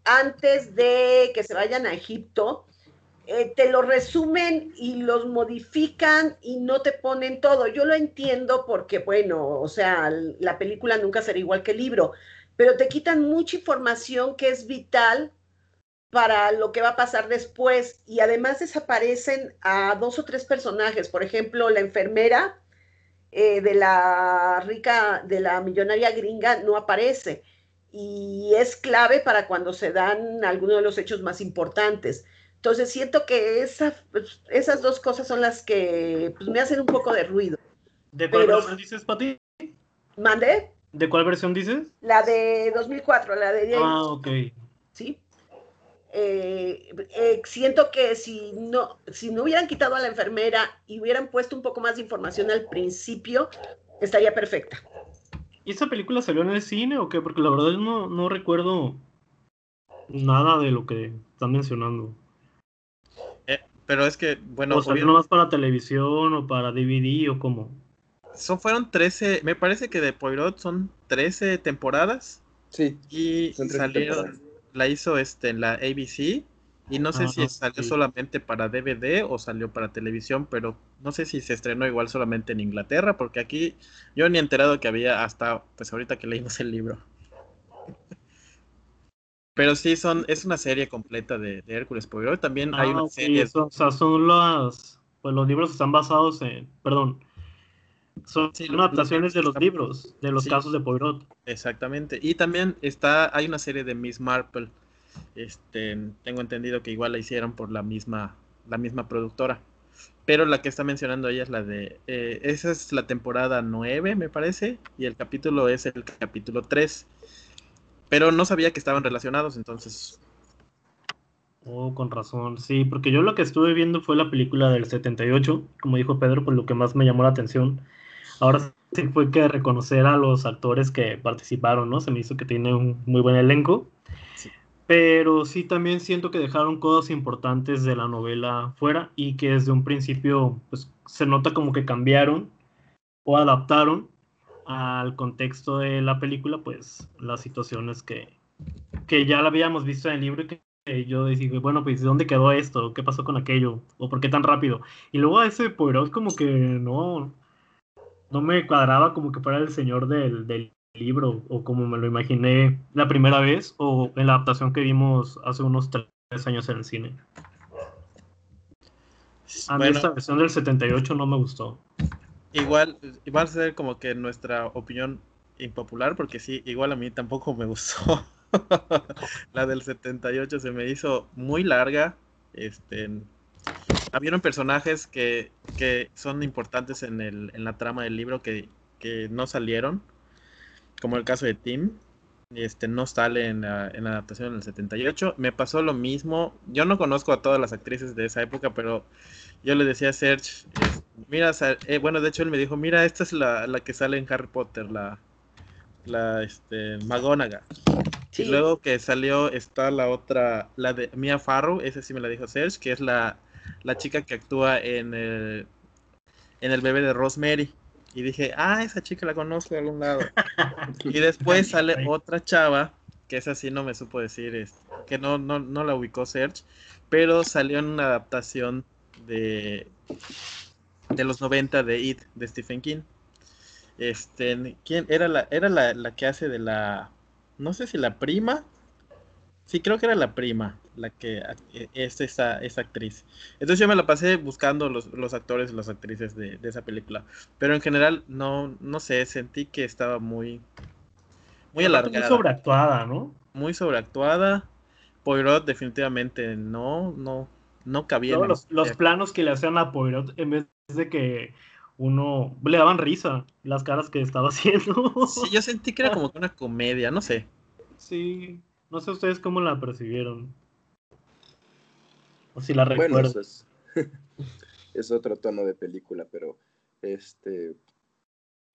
antes de que se vayan a Egipto, eh, te lo resumen y los modifican y no te ponen todo. Yo lo entiendo porque, bueno, o sea, la película nunca será igual que el libro, pero te quitan mucha información que es vital para lo que va a pasar después y además desaparecen a dos o tres personajes. Por ejemplo, la enfermera eh, de la rica, de la millonaria gringa no aparece y es clave para cuando se dan algunos de los hechos más importantes. Entonces siento que pues, esas dos cosas son las que pues, me hacen un poco de ruido. ¿De cuál versión dices, Pati? ¿Mande? ¿De cuál versión dices? La de 2004, la de... Ah, ok. Sí. Eh, eh, siento que si no, si no hubieran quitado a la enfermera y hubieran puesto un poco más de información al principio, estaría perfecta. ¿Y esa película salió en el cine o qué? Porque la verdad no, no recuerdo nada de lo que están mencionando. Eh, pero es que, bueno. O salió nomás para televisión o para DVD o cómo. Son, fueron 13, me parece que de Poirot son 13 temporadas. Sí. Y salieron, la hizo este, en la ABC. Y no sé Ah, si salió sí. solamente para DVD o salió para televisión, pero no sé si se estrenó igual solamente en Inglaterra, porque aquí yo ni he enterado que había hasta, pues ahorita que leímos el libro. <laughs> Pero sí, son, es una serie completa de, de Hércules Poirot. También hay Ah, una serie. eso, o sea, son las. Pues los libros están basados en. Perdón. Son Sí, adaptaciones de los libros, de los sí. casos de Poirot. Exactamente. Y también está, hay una serie de Miss Marple. Este, tengo entendido que igual la hicieron por la misma, la misma productora. Pero la que está mencionando ella es la de, eh, esa es la temporada 9, me parece, y el capítulo es el capítulo 3. Pero no sabía que estaban relacionados, entonces, Oh, con razón, sí, porque yo lo que estuve viendo fue la película del 78, como dijo Pedro, pues lo que más me llamó la atención. Ahora sí fue que reconocer a los actores que participaron, ¿no? Se me hizo que tiene un muy buen elenco. Sí. Pero sí también siento que dejaron cosas importantes de la novela fuera y que desde un principio pues se nota como que cambiaron o adaptaron al contexto de la película, pues las situaciones que, que ya la habíamos visto en el libro y que yo decía, bueno, pues ¿dónde quedó esto? ¿Qué pasó con aquello? ¿O por qué tan rápido? Y luego a ese Poirot como que no, no me cuadraba como que fuera el señor del, del libro o como me lo imaginé la primera vez o en la adaptación que vimos hace unos tres años en el cine. A mí bueno, esta versión del 78 no me gustó. igual, igual a ser como que nuestra opinión impopular, porque sí, igual a mí tampoco me gustó. <laughs> La del 78 se me hizo muy larga. Este, habieron personajes que, que son importantes en, el, en la trama del libro que, que no salieron, como el caso de Tim. Este, no sale en la, en la adaptación del 78. Me pasó lo mismo. Yo no conozco a todas las actrices de esa época, pero yo le decía a Serge, es- mira, eh, bueno, de hecho él me dijo, mira, esta es la, la que sale en Harry Potter, la, la este, McGonagall. Sí. Y luego que salió está la otra, la de Mia Farrow, esa sí me la dijo Serge, que es la, la chica que actúa en el, en el bebé de Rosemary. Y dije, ah, esa chica la conozco de algún lado. <laughs> Y después sale otra chava, que esa sí no me supo decir, este, que no, no, no la ubicó Serge, pero salió en una adaptación de, de los 90 de It, de Stephen King. Este, ¿quién era la, era la, la que hace de la, no sé si la prima? Sí, creo que era la prima, la que eh, es esa, esa actriz. Entonces yo me la pasé buscando los, los actores y las actrices de, de esa película. Pero en general, no, no sé, sentí que estaba muy, muy Muy alargada, sobreactuada, ¿no? muy sobreactuada. Poirot definitivamente no, no, no cabía los, los planos que le hacían a Poirot en vez de que uno le daban risa las caras que estaba <laughs> haciendo. Sí, yo sentí que era como que una comedia, no sé. Sí, no sé ustedes cómo la percibieron. O si la Bueno, recuerdan. eso es, <laughs> es otro tono de película, pero este,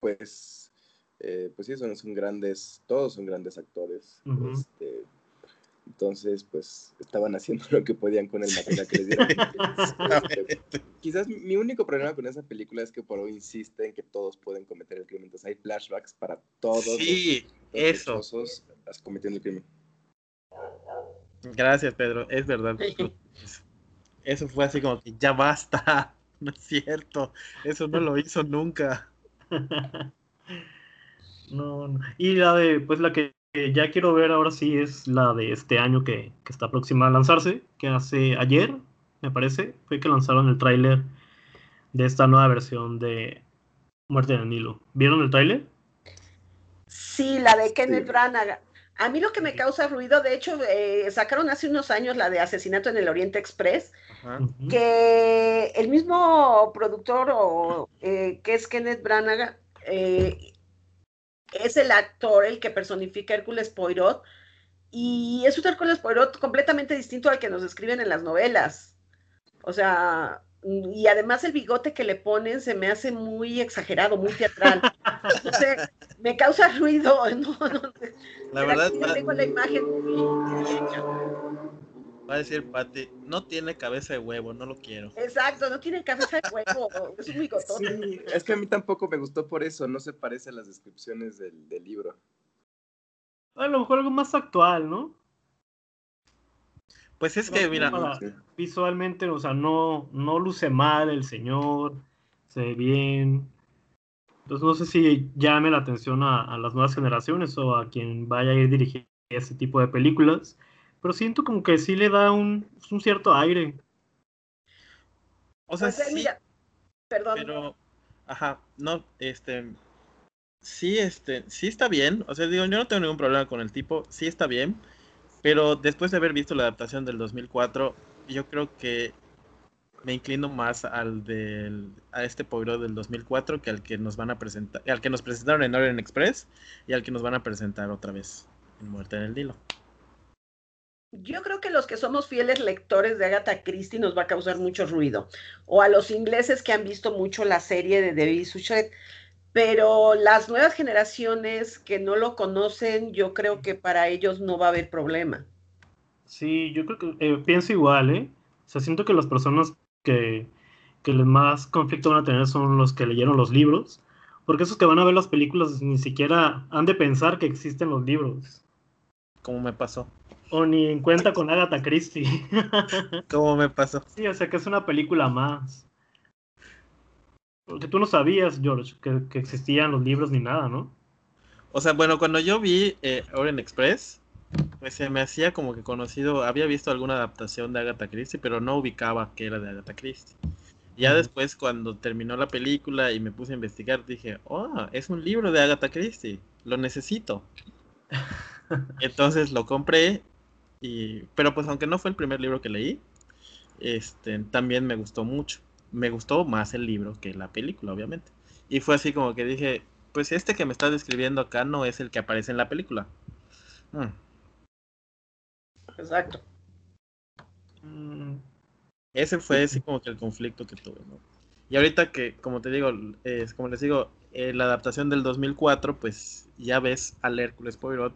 pues, eh, pues sí, son, son grandes, todos son grandes actores. Este, entonces, pues, estaban haciendo <laughs> lo que podían con el material que les dieron. <laughs> Este, quizás mi- único problema con esa película es que por hoy insiste en que todos pueden cometer el crimen. Entonces hay flashbacks para todos los Sí, eso. cometiendo el crimen. Gracias, Pedro. Es verdad. Eso fue así como que ya basta. <laughs> No es cierto. Eso no lo hizo nunca. <laughs> No, no. Y la de, pues la que ya quiero ver ahora sí es la de este año que, que está próxima a lanzarse, que hace ayer, me parece, fue que lanzaron el tráiler de esta nueva versión de Muerte en el Nilo. ¿Vieron el tráiler? Sí, la de Kenneth Sí. Branagh. A mí lo que me causa ruido, de hecho, eh, sacaron hace unos años la de Asesinato en el Oriente Express, Ajá. Que el mismo productor, o, eh, que es Kenneth Branagh, eh, es el actor el que personifica a Hércules Poirot, Y es un Hércules Poirot completamente distinto al que nos escriben en las novelas. O sea, y además el bigote que le ponen se me hace muy exagerado, muy teatral. No sé, me causa ruido. <laughs> No, no, la verdad, va, tengo la imagen Va a decir Pati, no tiene cabeza de huevo, no lo quiero. Exacto, no tiene cabeza de huevo, es un bigotón. Sí, es que a mí tampoco me gustó por eso, no se parece a las descripciones del, del libro. A lo mejor algo más actual, ¿no? Pues es que, mira, visualmente, o sea, no, no luce mal el señor, se ve bien. Entonces no sé si llame la atención a, las nuevas generaciones o a quien vaya a ir dirigiendo ese tipo de películas, pero siento como que sí le da un, un cierto aire. O sea, pues, sí, perdón. Pero, ajá, no, este, sí, este, sí está bien. O sea, digo, yo no tengo ningún problema con el tipo, sí está bien. Pero después de haber visto la adaptación del 2004, yo creo que me inclino más al del, a este Poirot del 2004 que al que nos van a presentar, al que nos presentaron en Orient Express y al que nos van a presentar otra vez en Muerte en el Nilo. Yo creo que los que somos fieles lectores de Agatha Christie nos va a causar mucho ruido. O a los ingleses que han visto mucho la serie de David Suchet pero las nuevas generaciones que no lo conocen, yo creo que para ellos no va a haber problema. Sí, yo creo que eh, pienso igual, ¿eh? O sea, siento que las personas que, que más conflicto van a tener son los que leyeron los libros, porque esos que van a ver las películas ni siquiera han de pensar que existen los libros. Como me pasó. O ni en cuenta con Agatha Christie. <laughs> Como me pasó. Sí, o sea que es una película más. Porque tú no sabías, George, que, existían los libros ni nada, ¿no? O sea, bueno, cuando yo vi eh, Orient Express, pues se me hacía como que conocido, había visto alguna adaptación de Agatha Christie, pero no ubicaba que era de Agatha Christie. Ya después, cuando terminó la película y me puse a investigar, dije, oh, es un libro de Agatha Christie, lo necesito. <laughs> Entonces lo compré, y, pero pues aunque no fue el primer libro que leí, este, también me gustó mucho me gustó más el libro que la película, obviamente. Y fue así como que dije, pues este que me está describiendo acá no es el que aparece en la película. Mm. Exacto. Mm. Ese fue así como que el conflicto que tuve, ¿no? Y ahorita que, como te digo, es como les digo, eh, la adaptación del 2004, pues ya ves al Hércules Poirot,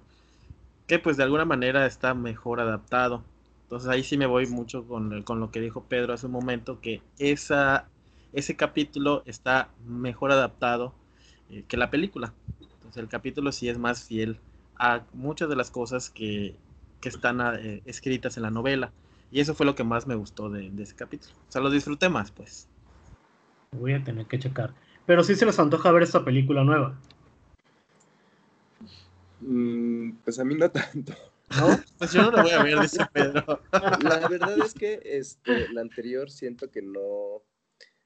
que pues de alguna manera está mejor adaptado. Entonces ahí sí me voy mucho con, con lo que dijo Pedro hace un momento, que esa, ese capítulo está mejor adaptado eh, que la película. Entonces el capítulo sí es más fiel a muchas de las cosas que, que están eh, escritas en la novela. Y eso fue lo que más me gustó de, de, ese capítulo. O sea, lo disfruté más, pues. Voy a tener que checar. Pero sí se les antoja ver esta película nueva. Mm, pues a mí no <laughs> tanto. ¿No? Pues yo no lo voy a ver, dice Pedro. La verdad es que este, la anterior siento que no,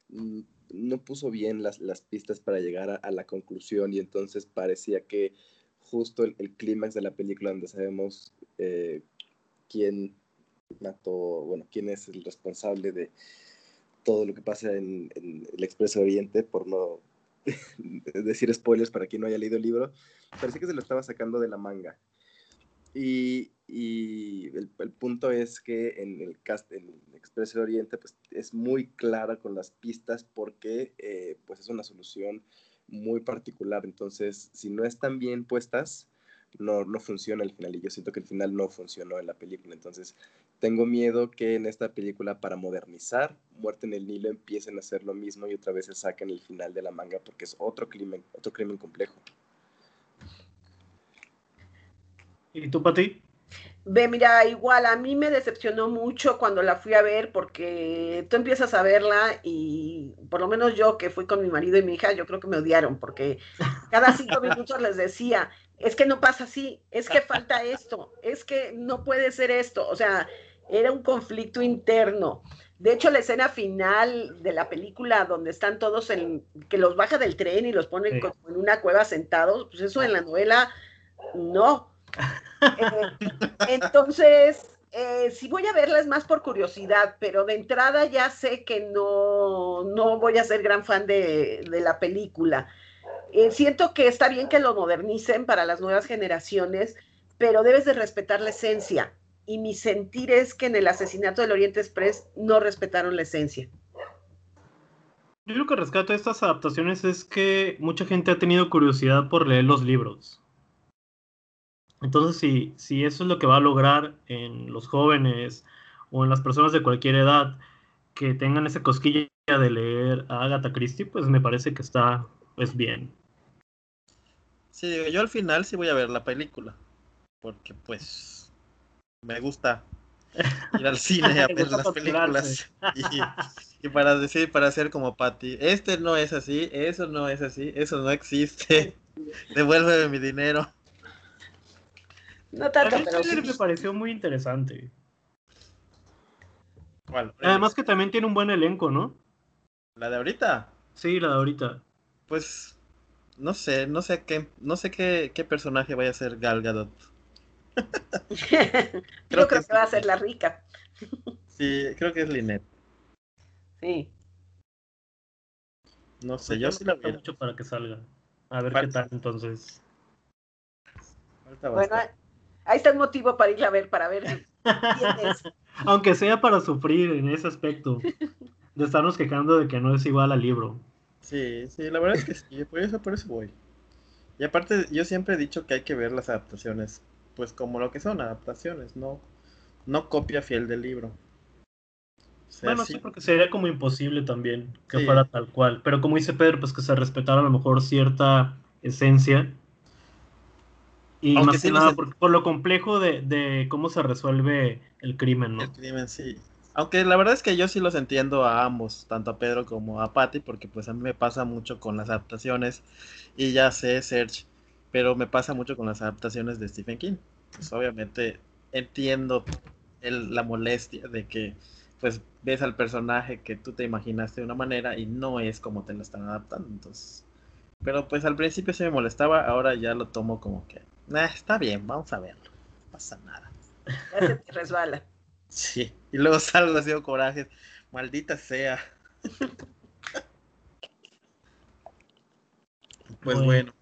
mm, no puso bien las, las pistas para llegar a, la conclusión y entonces parecía que justo el, clímax de la película donde sabemos eh, quién mató, bueno, quién es el responsable de todo lo que pasa en, en el Expreso Oriente, por no <laughs> decir spoilers para quien no haya leído el libro, parecía que se lo estaba sacando de la manga. Y, y el, punto es que en el cast, en Expreso Oriente, pues es muy clara con las pistas porque eh, pues es una solución muy particular. Entonces, si no están bien puestas, no, no funciona el final. Y yo siento que el final no funcionó en la película. Entonces, tengo miedo que en esta película, para modernizar Muerte en el Nilo, empiecen a hacer lo mismo y otra vez se saquen el final de la manga porque es otro crimen, otro crimen complejo. ¿Y tú, Pati? Ve, mira, igual a mí me decepcionó mucho cuando la fui a ver porque tú empiezas a verla y por lo menos yo que fui con mi marido y mi hija, yo creo que me odiaron porque cada cinco <laughs> minutos les decía, es que no pasa así, es que falta esto, es que no puede ser esto, o sea, era un conflicto interno. De hecho, la escena final de la película donde están todos en, que los baja del tren y los ponen como en una cueva sentados, pues eso en la novela no. Eh, entonces, eh, si voy a verla es más por curiosidad, pero de entrada ya sé que no, no voy a ser gran fan de, la película. Eh, siento que está bien que lo modernicen para las nuevas generaciones, pero debes de respetar la esencia. Y mi sentir es que en el asesinato del Oriente Express no respetaron la esencia. Yo lo que rescato de estas adaptaciones es que mucha gente ha tenido curiosidad por leer los libros. Entonces, si, si eso es lo que va a lograr en los jóvenes o en las personas de cualquier edad que tengan esa cosquilla de leer a Agatha Christie, pues me parece que está pues bien. Sí, yo al final sí voy a ver la película, porque pues me gusta ir al cine <laughs> a ver las películas <laughs> y, para decir, para hacer como Patty, este no es así, eso no es así, eso no existe, <laughs> devuélveme mi dinero. No tanto, pero me pareció muy interesante. Además que también tiene un buen elenco, ¿no? ¿La de ahorita? Sí, la de ahorita. Pues no sé, no sé qué, no sé qué, qué personaje vaya a ser Gal Gadot. <laughs> creo, que, va a ser la rica. sí, creo que es Linet. Sí. No sé, pues yo sí la veo. mucho para que salga. A ver qué tal entonces. Bueno, ahí está el motivo para ir a ver, para ver quién es. <laughs> Aunque sea para sufrir en ese aspecto. De estarnos quejando de que no es igual al libro. Sí, sí, la verdad es que sí, por eso, por eso voy. Y aparte, yo siempre he dicho que hay que ver las adaptaciones, pues como lo que son, adaptaciones, no, no copia fiel del libro. bueno, sí, porque sería como imposible también que fuera tal cual. Pero como dice Pedro, pues que se respetara a lo mejor cierta esencia. Y más que nada, por, por, lo complejo de, de, cómo se resuelve el crimen, ¿no? El crimen, sí. Aunque la verdad es que yo sí los entiendo a ambos, tanto a Pedro como a Patty, porque pues a mí me pasa mucho con las adaptaciones, y ya sé, Serge, pero me pasa mucho con las adaptaciones de Stephen King. Pues obviamente entiendo la molestia de que pues ves al personaje que tú te imaginaste de una manera y no es como te lo están adaptando, entonces... Pero pues al principio se me molestaba, ahora ya lo tomo como que, está bien, vamos a verlo, no pasa nada. Ya se te resbala. <laughs> Sí, y luego salgo haciendo coraje. Maldita sea. <laughs> pues bueno,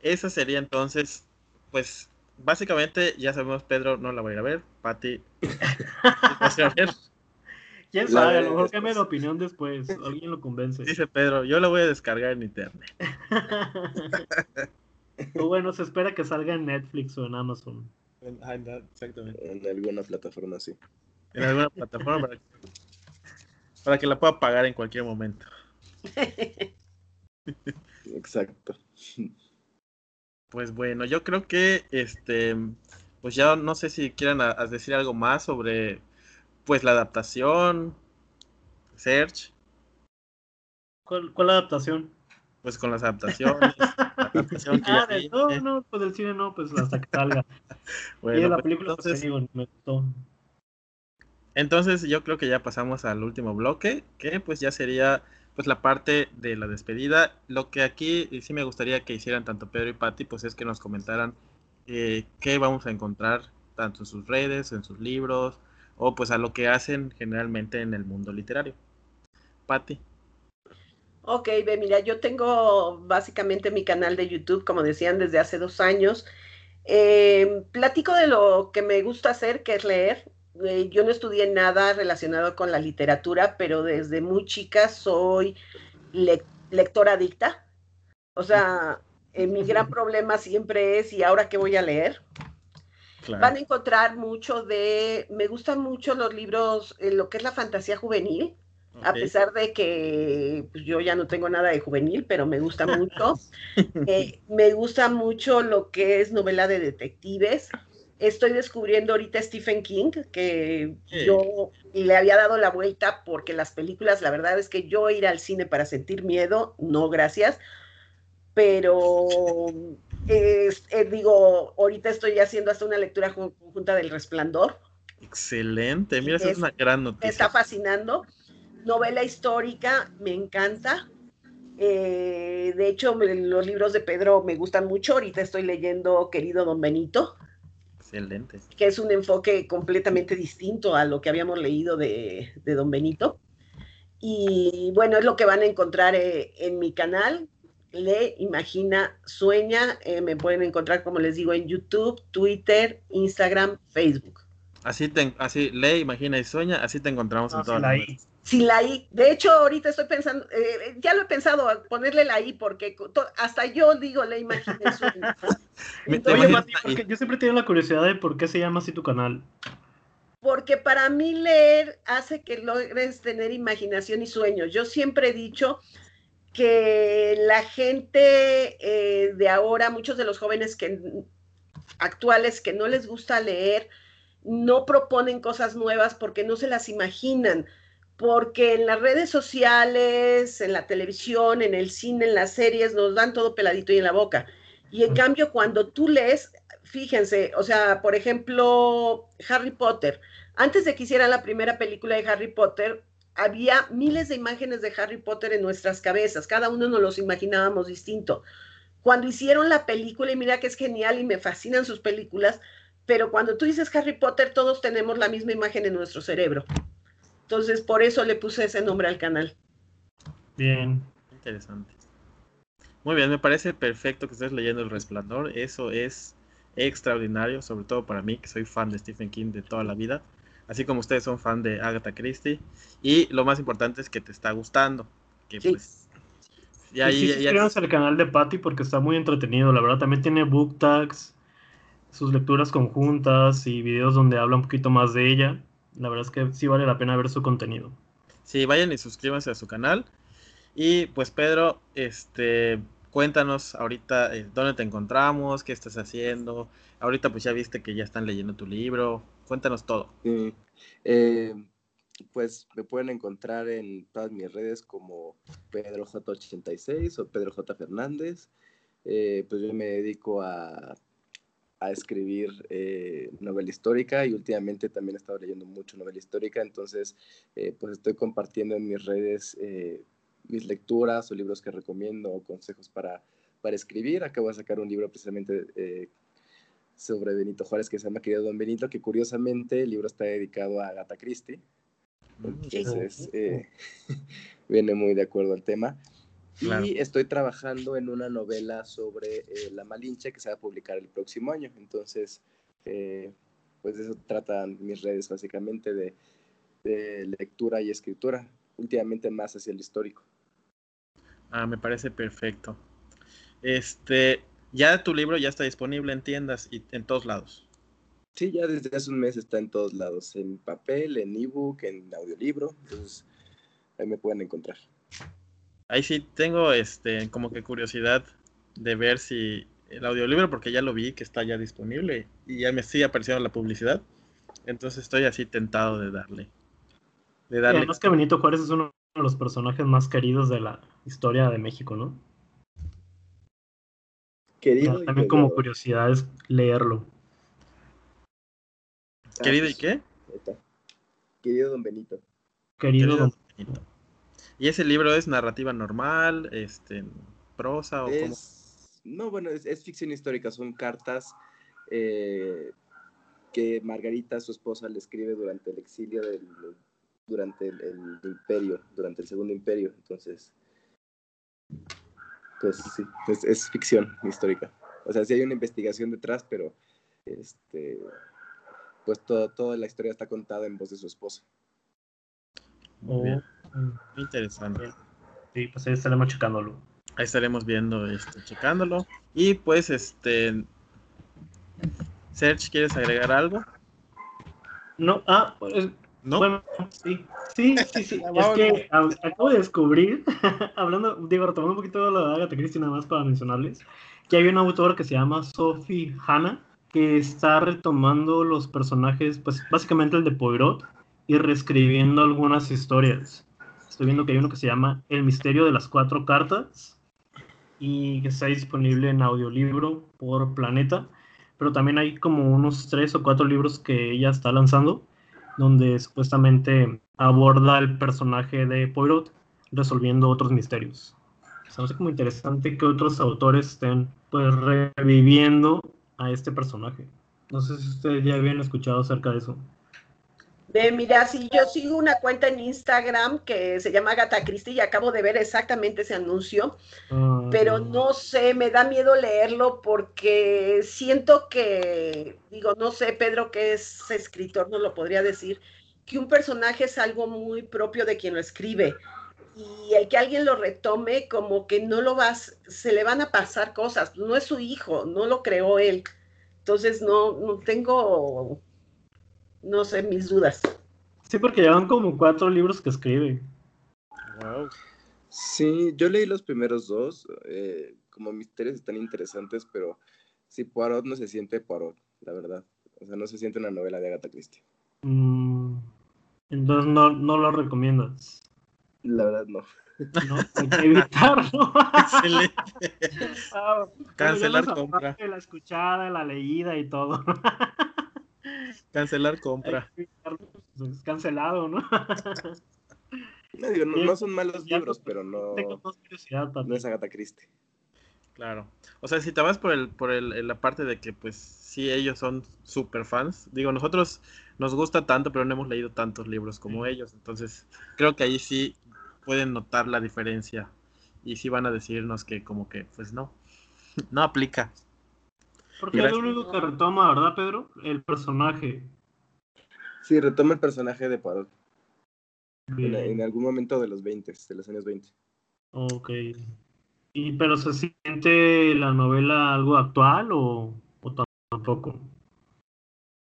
esa sería entonces, pues básicamente ya sabemos, Pedro no la va a ir a ver, Pati <laughs> va a ver. ¿Quién sabe? A lo mejor cambia de opinión después, alguien lo convence. Dice Pedro, yo la voy a descargar en internet. O bueno, se espera que salga en Netflix o en Amazon. Exactamente. En alguna plataforma, sí. En alguna plataforma para que, la pueda pagar en cualquier momento. <laughs> Exacto. Pues bueno, yo creo que este, pues ya no sé si quieran decir algo más sobre pues la adaptación, Search. ¿Cuál, ¿Cuál adaptación? Pues con las adaptaciones. <laughs> ah, no, no, pues del cine no, pues hasta que salga. <laughs> bueno, y la pues película, pues, entonces, me gustó. Entonces yo creo que ya pasamos al último bloque, que pues ya sería pues la parte de la despedida. Lo que aquí sí me gustaría que hicieran tanto Pedro y Patti, pues es que nos comentaran eh, qué vamos a encontrar tanto en sus redes, en sus libros, o pues a lo que hacen generalmente en el mundo literario. Patti. Ok, ve, mira, yo tengo básicamente mi canal de YouTube, como decían, desde hace dos años. Eh, platico de lo que me gusta hacer, que es leer. Eh, yo no estudié nada relacionado con la literatura, pero desde muy chica soy lectora adicta. O sea, eh, mi gran problema siempre es, ¿y ahora qué voy a leer? Van a encontrar mucho de, me gustan mucho los libros, lo que es la fantasía juvenil. A pesar de que pues, yo ya no tengo nada de juvenil, pero me gusta mucho. <laughs> Eh, me gusta mucho lo que es novela de detectives. Estoy descubriendo ahorita Stephen King, que yo le había dado la vuelta porque las películas, la verdad es que yo ir al cine para sentir miedo, no, gracias. Pero eh, digo, ahorita estoy haciendo hasta una lectura conjunta del Resplandor. Excelente, mira, esa es una gran noticia. Me está fascinando novela histórica, me encanta. Eh, de hecho, los libros de Pedro me gustan mucho. Ahorita estoy leyendo Querido Don Benito. Excelente. Que es un enfoque completamente distinto a lo que habíamos leído de, Don Benito. Y bueno, es lo que van a encontrar eh, en mi canal. lee, imagina, sueña. Eh, me pueden encontrar, como les digo, en YouTube, Twitter, Instagram, Facebook. Así, te, así lee, imagina y sueña, así te encontramos en todas las Sin la I. De hecho, ahorita estoy pensando, eh, ya lo he pensado, ponerle la I, porque hasta yo digo <laughs> y sueña. Oye, yo siempre tengo la curiosidad de por qué se llama así tu canal. Porque para mí leer hace que logres tener imaginación y sueños. Yo siempre he dicho que la gente eh, de ahora, muchos de los jóvenes que actuales que no les gusta leer, no proponen cosas nuevas porque no se las imaginan, porque en las redes sociales, en la televisión, en el cine, en las series, nos dan todo peladito y en la boca. Y en cambio, cuando tú lees, fíjense, o sea, por ejemplo, Harry Potter, antes de que hicieran la primera película de Harry Potter, había miles de imágenes de Harry Potter en nuestras cabezas, cada uno nos los imaginábamos distinto. Cuando hicieron la película, y mira que es genial y me fascinan sus películas, pero cuando tú dices Harry Potter, todos tenemos la misma imagen en nuestro cerebro. Entonces, por eso le puse ese nombre al canal. Bien. Interesante. Muy bien, me parece perfecto que estés leyendo El Resplandor. Eso es extraordinario, sobre todo para mí, que soy fan de Stephen King de toda la vida así como ustedes son fan de Agatha Christie. Y lo más importante es que te está gustando. Que pues. Y ahí, sí, al canal de Patty porque está muy entretenido, la verdad. También tiene book tags, sus lecturas conjuntas y videos donde habla un poquito más de ella. La verdad es que sí vale la pena ver su contenido. Sí, vayan y suscríbanse a su canal. Y pues Pedro, este, cuéntanos ahorita eh, dónde te encontramos, qué estás haciendo. Ahorita pues ya viste que ya están leyendo tu libro. Cuéntanos todo. Eh, pues me pueden encontrar en todas mis redes como PedroJ86 o Pedro J. Fernández. Eh, pues yo me dedico a, a escribir novela histórica y últimamente también he estado leyendo mucho novela histórica, entonces pues estoy compartiendo en mis redes mis lecturas o libros que recomiendo o consejos para, para escribir. Acabo de sacar un libro precisamente eh, sobre Benito Juárez que se llama Querido Don Benito, que curiosamente el libro está dedicado a Agatha Christie. Mm, Entonces, eh, <laughs> viene muy de acuerdo al tema. Y estoy trabajando en una novela sobre eh, la Malinche que se va a publicar el próximo año. Entonces, pues de eso tratan mis redes básicamente de, de lectura y escritura, últimamente más hacia el histórico. Ah, me parece perfecto. Este, ya tu libro ya está disponible en tiendas y en todos lados. Sí, ya desde hace un mes está en todos lados, en papel, en ebook, en audiolibro, entonces ahí me pueden encontrar. Ahí sí tengo este como que curiosidad de ver si el audiolibro porque ya lo vi que está ya disponible y ya me sigue apareciendo la publicidad. Entonces estoy así tentado de darle. De darle. además que Benito Juárez es uno de los personajes más queridos de la historia de México, ¿no? Querido. también como curiosidad es leerlo. ¿Querido y qué? Querido Don Benito. Querido, Don Benito. ¿Y ese libro es narrativa normal, este, prosa o cómo? No, bueno, es, ficción histórica, son cartas eh, que Margarita, su esposa, le escribe durante el exilio del, durante el, imperio, durante el segundo imperio. Entonces, pues sí, es, ficción histórica. O sea, sí hay una investigación detrás, pero este, pues todo, toda la historia está contada en voz de su esposo. Muy bien. Interesante. Sí, pues ahí estaremos checándolo. Ahí estaremos viendo, este, checándolo. Y pues, este, Serge, ¿quieres agregar algo? No, ah, pues ¿No? Bueno, sí, sí, sí, sí. <laughs> es que acabo de descubrir, <laughs> hablando, digo, retomando un poquito de lo de Agatha Christie, nada más para mencionarles, que hay una autora que se llama Sophie Hanna, que está retomando los personajes, pues básicamente el de Poirot, y reescribiendo algunas historias. Estoy viendo que hay uno que se llama El misterio de las cuatro cartas, y que está disponible en audiolibro por Planeta, pero también hay como unos tres o cuatro libros que ella está lanzando donde supuestamente aborda el personaje de Poirot resolviendo otros misterios. Se como interesante que otros autores estén pues reviviendo a este personaje. No sé si ustedes ya habían escuchado acerca de eso. Ve, mira, si yo sigo una cuenta en Instagram que se llama Gata Christie y acabo de ver exactamente ese anuncio, Ah, pero no sé, me da miedo leerlo porque siento que, digo, no sé, Pedro, que es escritor, no lo podría decir, que un personaje es algo muy propio de quien lo escribe. Y el que alguien lo retome, como que no lo vas, se le van a pasar cosas. No es su hijo, no lo creó él. Entonces no, no tengo, no sé, mis dudas. Sí, porque llevan como cuatro libros que escribe. Wow. Sí, yo leí los primeros dos, eh, como misterios están interesantes, pero sí, Poirot no se siente Poirot, la verdad. O sea, no se siente una novela de Agatha Christie. Mm, entonces no, no lo recomiendas. La verdad, no. ¿no? Hay que evitarlo. <laughs> Excelente. Ah, Cancelar compra. La escuchada, la leída y todo. <laughs> <laughs> Cancelar compra. pues, Es cancelado, ¿no? <laughs> No, digo, no, no son malos Ya libros, pero no, Tengo más curiosidad no es Agatha Christie. Claro. O sea, si te vas por el, por el, la parte de que pues sí ellos son super fans. Digo, nosotros nos gusta tanto, pero no hemos leído tantos libros como Sí. ellos. Entonces, creo que ahí sí pueden notar la diferencia. Y sí van a decirnos que como que, pues no, <laughs> no aplica. Porque es lo único que retoma, ¿verdad, Pedro? El personaje. Sí, retoma el personaje de Poirot en, algún momento de los 20, de los años 20. Ok. ¿Y pero se siente la novela algo actual o, o tampoco?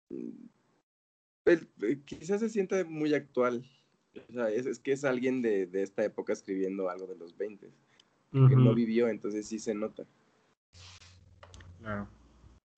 El- eh, quizás se sienta muy actual. O sea, es, es que es alguien de, de esta época escribiendo algo de los 20, que no vivió, entonces sí se nota. Claro.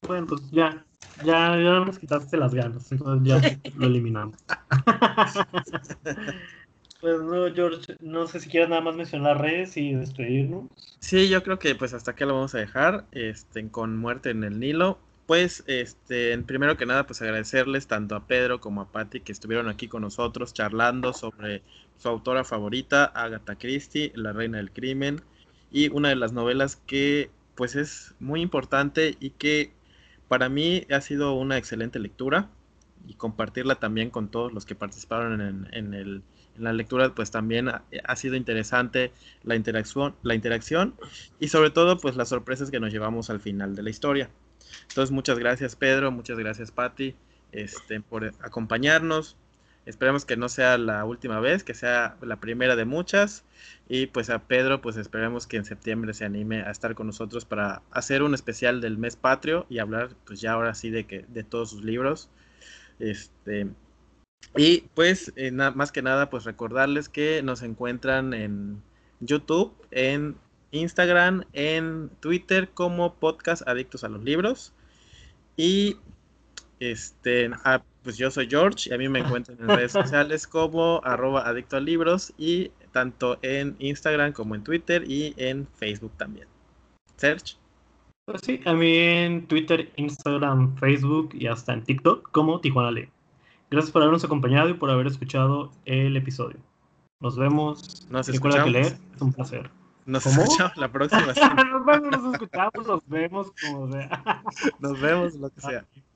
Bueno, pues ya, ya, ya nos quitaste las ganas, entonces ya <laughs> lo eliminamos. <laughs> pues no, George, no sé si quieres nada más mencionar las redes y despedirnos. Sí, yo creo que pues hasta aquí lo vamos a dejar, este, con Muerte en el Nilo. Pues, este, en primero que nada, pues agradecerles tanto a Pedro como a Patti que estuvieron aquí con nosotros charlando sobre su autora favorita, Agatha Christie, La Reina del Crimen, y una de las novelas que pues es muy importante y que para mí ha sido una excelente lectura y compartirla también con todos los que participaron en, la lectura, pues también ha, ha sido interesante la interacción, la interacción y sobre todo pues las sorpresas que nos llevamos al final de la historia. Entonces muchas gracias Pedro, muchas gracias Patti este, por acompañarnos. Esperemos que no sea la última vez, que sea la primera de muchas. Y pues a Pedro, pues esperemos que en septiembre se anime a estar con nosotros para hacer un especial del mes patrio y hablar pues ya ahora sí de que de todos sus libros. Este, y pues eh, más que nada pues recordarles que nos encuentran en YouTube, en Instagram, en Twitter como podcast Adictos a los Libros. Y este, pues yo soy George y a mí me encuentran en redes sociales como arroba adicto a libros y tanto en Instagram como en Twitter y en Facebook también. Search. Pues sí, a mí en Twitter, Instagram, Facebook y hasta en TikTok como Tijuana Lee. Gracias por habernos acompañado y por haber escuchado el episodio. Nos vemos. Nos Recuerda que leer es un placer. Nos ¿Cómo? escuchamos la próxima. <laughs> nos vemos, nos escuchamos, nos vemos como sea. Nos vemos, lo que sea. Bye.